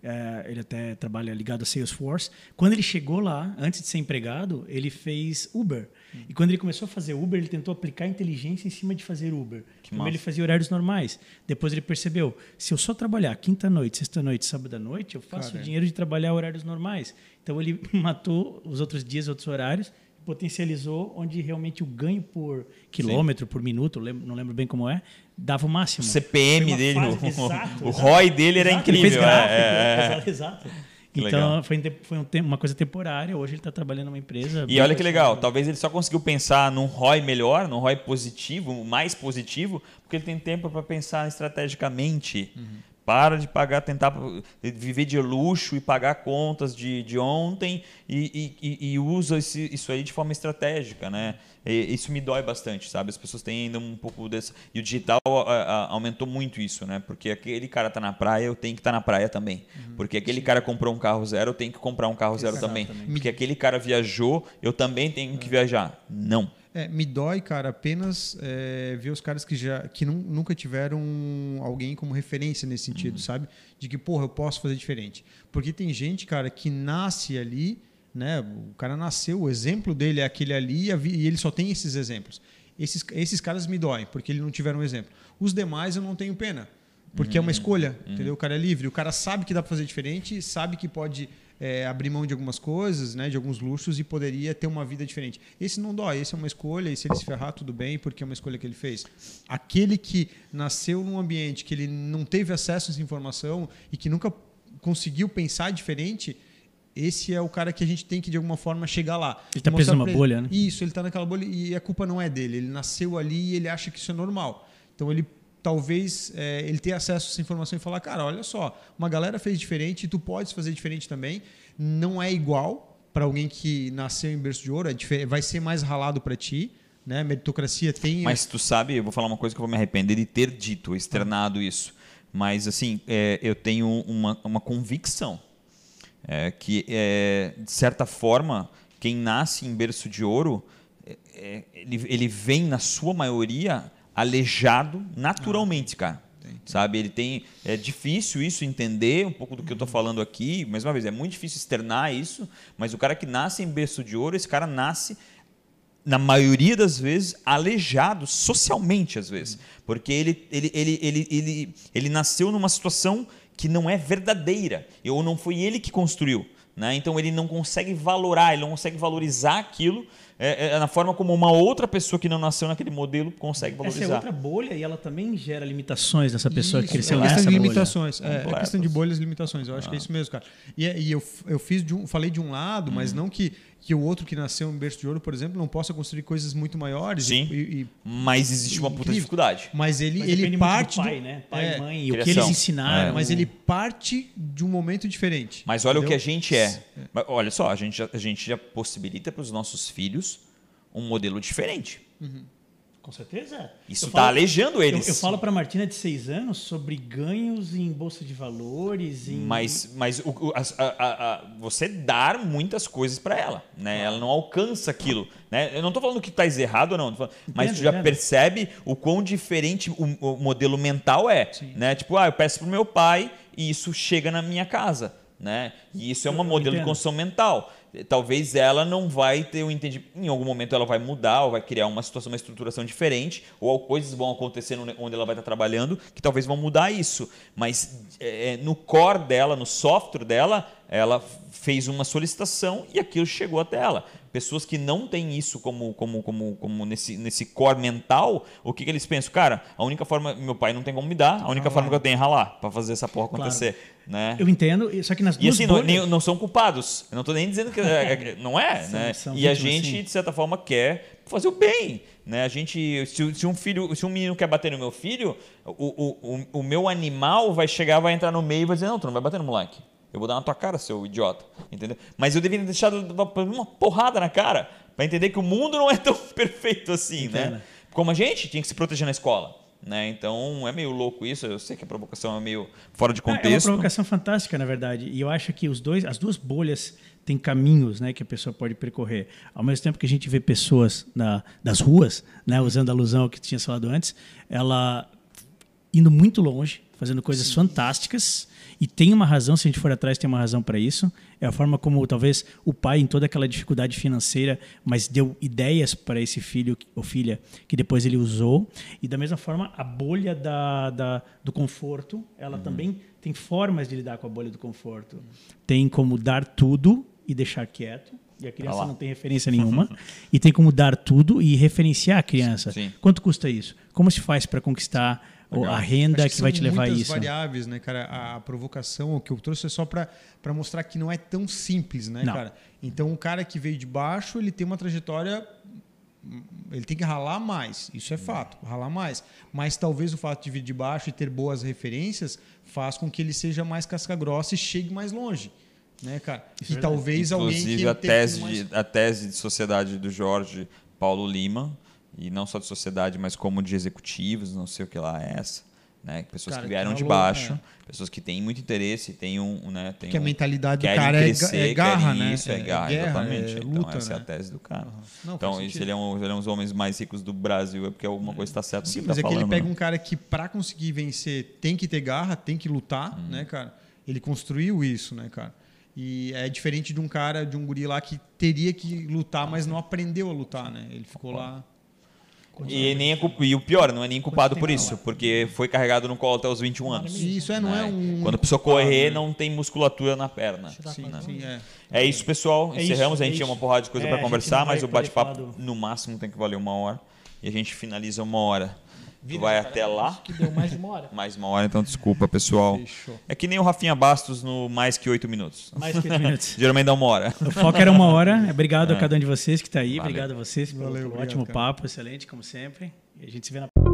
É, ele até trabalha ligado a Salesforce. Quando ele chegou lá, antes de ser empregado, ele fez Uber. E quando ele começou a fazer Uber, ele tentou aplicar inteligência em cima de fazer Uber. Primeiro massa. ele fazia horários normais. Depois ele percebeu, se eu só trabalhar quinta-noite, sexta-noite, sábado-noite, eu faço Cara, é. dinheiro de trabalhar horários normais. Então ele matou os outros dias, outros horários, potencializou onde realmente o ganho por quilômetro, por minuto, não lembro bem como é, dava o máximo. O CPM dele, fase- o, exato, o exato. ROI dele era Exato, ele incrível. fez gráfico, é, é, é. exato, exato. Então legal. foi, foi um uma coisa temporária. Hoje ele está trabalhando numa empresa. E olha que legal, talvez ele só conseguiu pensar num ROI melhor, num ROI positivo, mais positivo, porque ele tem tempo para pensar estrategicamente. Para de pagar, tentar viver de luxo e pagar contas de, de ontem e, e- e- e usa esse- isso aí de forma estratégica, né? Isso me dói bastante, sabe? As pessoas têm ainda um pouco dessa... E o digital a- a- aumentou muito isso, né? Porque aquele cara tá na praia, eu tenho que estar na praia também. Porque aquele cara comprou um carro zero, eu tenho que comprar um carro zero também. Porque aquele cara viajou, eu também tenho que viajar. Não. É, me dói, cara, apenas é, ver os caras que já que nun- nunca tiveram alguém como referência nesse Uhum. sentido, sabe? De que, porra, eu posso fazer diferente. Porque tem gente, cara, que nasce ali, né? O cara nasceu, o exemplo dele é aquele ali e ele só tem esses exemplos. Esses, esses caras me doem, porque eles não tiveram um exemplo. Os demais eu não tenho pena. Porque é Uhum. uma escolha, entendeu? O cara é livre. O cara sabe que dá para fazer diferente, sabe que pode é, abrir mão de algumas coisas, né, de alguns luxos e poderia ter uma vida diferente. Esse não dói, esse é uma escolha e se ele se ferrar tudo bem, porque é uma escolha que ele fez. Aquele que nasceu num ambiente que ele não teve acesso a essa informação e que nunca conseguiu pensar diferente, esse é o cara que a gente tem que de alguma forma chegar lá. Ele tá Mostrar preso numa ele- bolha, né? Isso, ele está naquela bolha e a culpa não é dele. Ele nasceu ali e ele acha que isso é normal. Então ele talvez é, ele tenha acesso a essa informação e falar, cara, olha só, uma galera fez diferente e tu podes fazer diferente também. Não é igual para alguém que nasceu em berço de ouro, é difer- vai ser mais ralado para ti. Né? Meritocracia tem. Mas tu sabe, eu vou falar uma coisa que eu vou me arrepender de ter dito, externado isso. Mas, assim, é, eu tenho uma, uma convicção é, que, é, de certa forma, quem nasce em berço de ouro, é, é, ele, ele vem, na sua maioria, aleijado naturalmente, cara. Sabe, ele tem. É difícil isso entender um pouco do que eu estou falando aqui. Mais uma vez, é muito difícil externar isso, mas o cara que nasce em berço de ouro, esse cara nasce na maioria das vezes, aleijado socialmente, às vezes. Porque ele, ele, ele, ele, ele, ele nasceu numa situação que não é verdadeira, ou não foi ele que construiu. Né? Então ele não consegue valorar, ele não consegue valorizar aquilo é, é na forma como uma outra pessoa que não nasceu naquele modelo consegue valorizar. Essa é outra bolha e ela também gera limitações nessa pessoa Isso, que cresceu é nessa bolha. limitações. É, é questão de bolhas e limitações. Eu acho que é isso mesmo, cara. E, é- e eu, eu fiz de um, falei de um lado, mas Uhum. não que, que o outro que nasceu em berço de ouro, por exemplo, não possa construir coisas muito maiores. Sim. E, e- Mas existe uma puta dificuldade. mas ele, Mas ele parte. do pai, do- né? Pai, é, mãe, e o que criação. eles ensinaram. É. Mas ele parte de um momento diferente. Mas olha o que a entendeu? gente é. Mas Olha só, a gente a gente já possibilita para os nossos filhos um modelo diferente. Com certeza. Isso está falo- alejando Eu, eles. eu falo para Martina de 6 anos sobre ganhos em bolsa de valores, em Mas, mas o- a- a- a- você dar muitas coisas para ela, né? Ela não alcança aquilo, né? Eu não estou falando que está errado não, falando- mas Entendo, tu já entendo. percebe o quão diferente o, o modelo mental é, né? Tipo, ah, eu peço pro meu pai e isso chega na minha casa, né? E isso é um modelo de entendo. construção mental. Talvez ela não vai ter o entendimento. Em algum momento ela vai mudar, ou vai criar uma situação, uma estruturação diferente, ou coisas vão acontecer onde ela vai estar trabalhando que talvez vão mudar isso. Mas é, no core dela, no software dela, ela fez uma solicitação e aquilo chegou até ela. Pessoas que não têm isso como, como, como, como nesse, nesse core mental, o que, que eles pensam? Cara, a única forma. Meu pai não tem como me dar, a única forma que eu tenho é ralar para fazer essa porra acontecer. Né? Eu entendo, e- só que nas E duas assim, não, bolhas... nem- não são culpados. Eu não estou nem dizendo que. é- é- não é, São- né? e a gente, sim. de certa forma, quer fazer o bem. Né? A gente. Se, se um filho, se um menino quer bater no meu filho, o, o, o, o meu animal vai chegar, vai entrar no meio e vai dizer, não, tu não vai bater no moleque. Eu vou dar na tua cara, seu idiota. Entendeu? Mas eu deveria deixar uma porrada na cara para entender que o mundo não é tão perfeito assim, Entendo. né? Como a gente tinha que se proteger na escola. Né? Então é meio louco isso. Eu sei que a provocação é meio fora de É, É uma contexto. provocação fantástica, na verdade. E eu acho que os dois, as duas bolhas têm caminhos né, que a pessoa pode percorrer. Ao mesmo tempo que a gente vê pessoas na, das ruas, né, usando a alusão que tinha falado antes, ela indo muito longe, fazendo coisas fantásticas. E tem uma razão, se a gente for atrás, tem uma razão para isso. É a forma como talvez o pai, em toda aquela dificuldade financeira, mas deu ideias para esse filho ou filha que depois ele usou. E da mesma forma, a bolha da, da- do conforto, ela também tem formas de lidar com a bolha do conforto. Tem como dar tudo e deixar quieto. E a criança lá. não tem referência nenhuma. e tem como dar tudo e referenciar a criança. Sim. Quanto custa isso? Como se faz para conquistar a renda Acho que, vai te levar a muitas isso? variáveis, né, cara? A, a provocação, o que eu trouxe é só para mostrar que não é tão simples, né, Não. cara? Então, o cara que veio de baixo, ele tem uma trajetória. Ele tem que ralar mais, isso é fato, ralar mais. Mas talvez o fato de vir de baixo e ter boas referências faz com que ele seja mais casca-grossa e chegue mais longe, né, cara? Isso e é talvez alguém que Inclusive, a tese, mais- de, a tese de sociedade do Jorge Paulo Lima, e não só de sociedade, mas como de executivos, não sei o que lá é essa. Né? Pessoas Cara, que vieram que de falou, baixo, é. pessoas que têm muito interesse, têm um. Né, têm Que a um- mentalidade do cara é crescer, é garra, né? Isso, é, É garra, guerra, exatamente. é então, luta, essa é a né? tese do cara. Não, então, sentido. ele, é um, ele é um dos homens mais ricos do Brasil, é porque alguma coisa está certa. Sim, mas tá é que ele falando, pega né? um cara que, para conseguir vencer, tem que ter garra, tem que lutar, Uhum. né, cara? Ele construiu isso, né, cara? E é diferente de um cara, de um guri lá que teria que lutar, mas não aprendeu a lutar, né? Ele ficou lá. E, nem é culp- e o pior, não é nem culpado por isso, porque foi carregado no colo até os 21 anos. Isso é, não é né? um. Quando a pessoa correr, não tem musculatura na perna. Sim, né? sim, é. É isso, pessoal. É Encerramos. isso, a é gente tinha isso. uma porrada de coisa É, para conversar, mas o bate-papo do- no máximo tem que valer uma hora. E a gente finaliza uma hora. Vai até lá, Que deu mais de uma hora. mais uma hora, então desculpa, pessoal. Fechou. É que nem o Rafinha Bastos no mais que oito minutos. Mais que oito minutos. Geralmente dá uma hora. O foco era uma hora. Obrigado a cada um de vocês que está aí. Valeu. Obrigado a vocês pelo, Valeu, pelo obrigado, ótimo cara. papo, excelente, como sempre. E a gente se vê na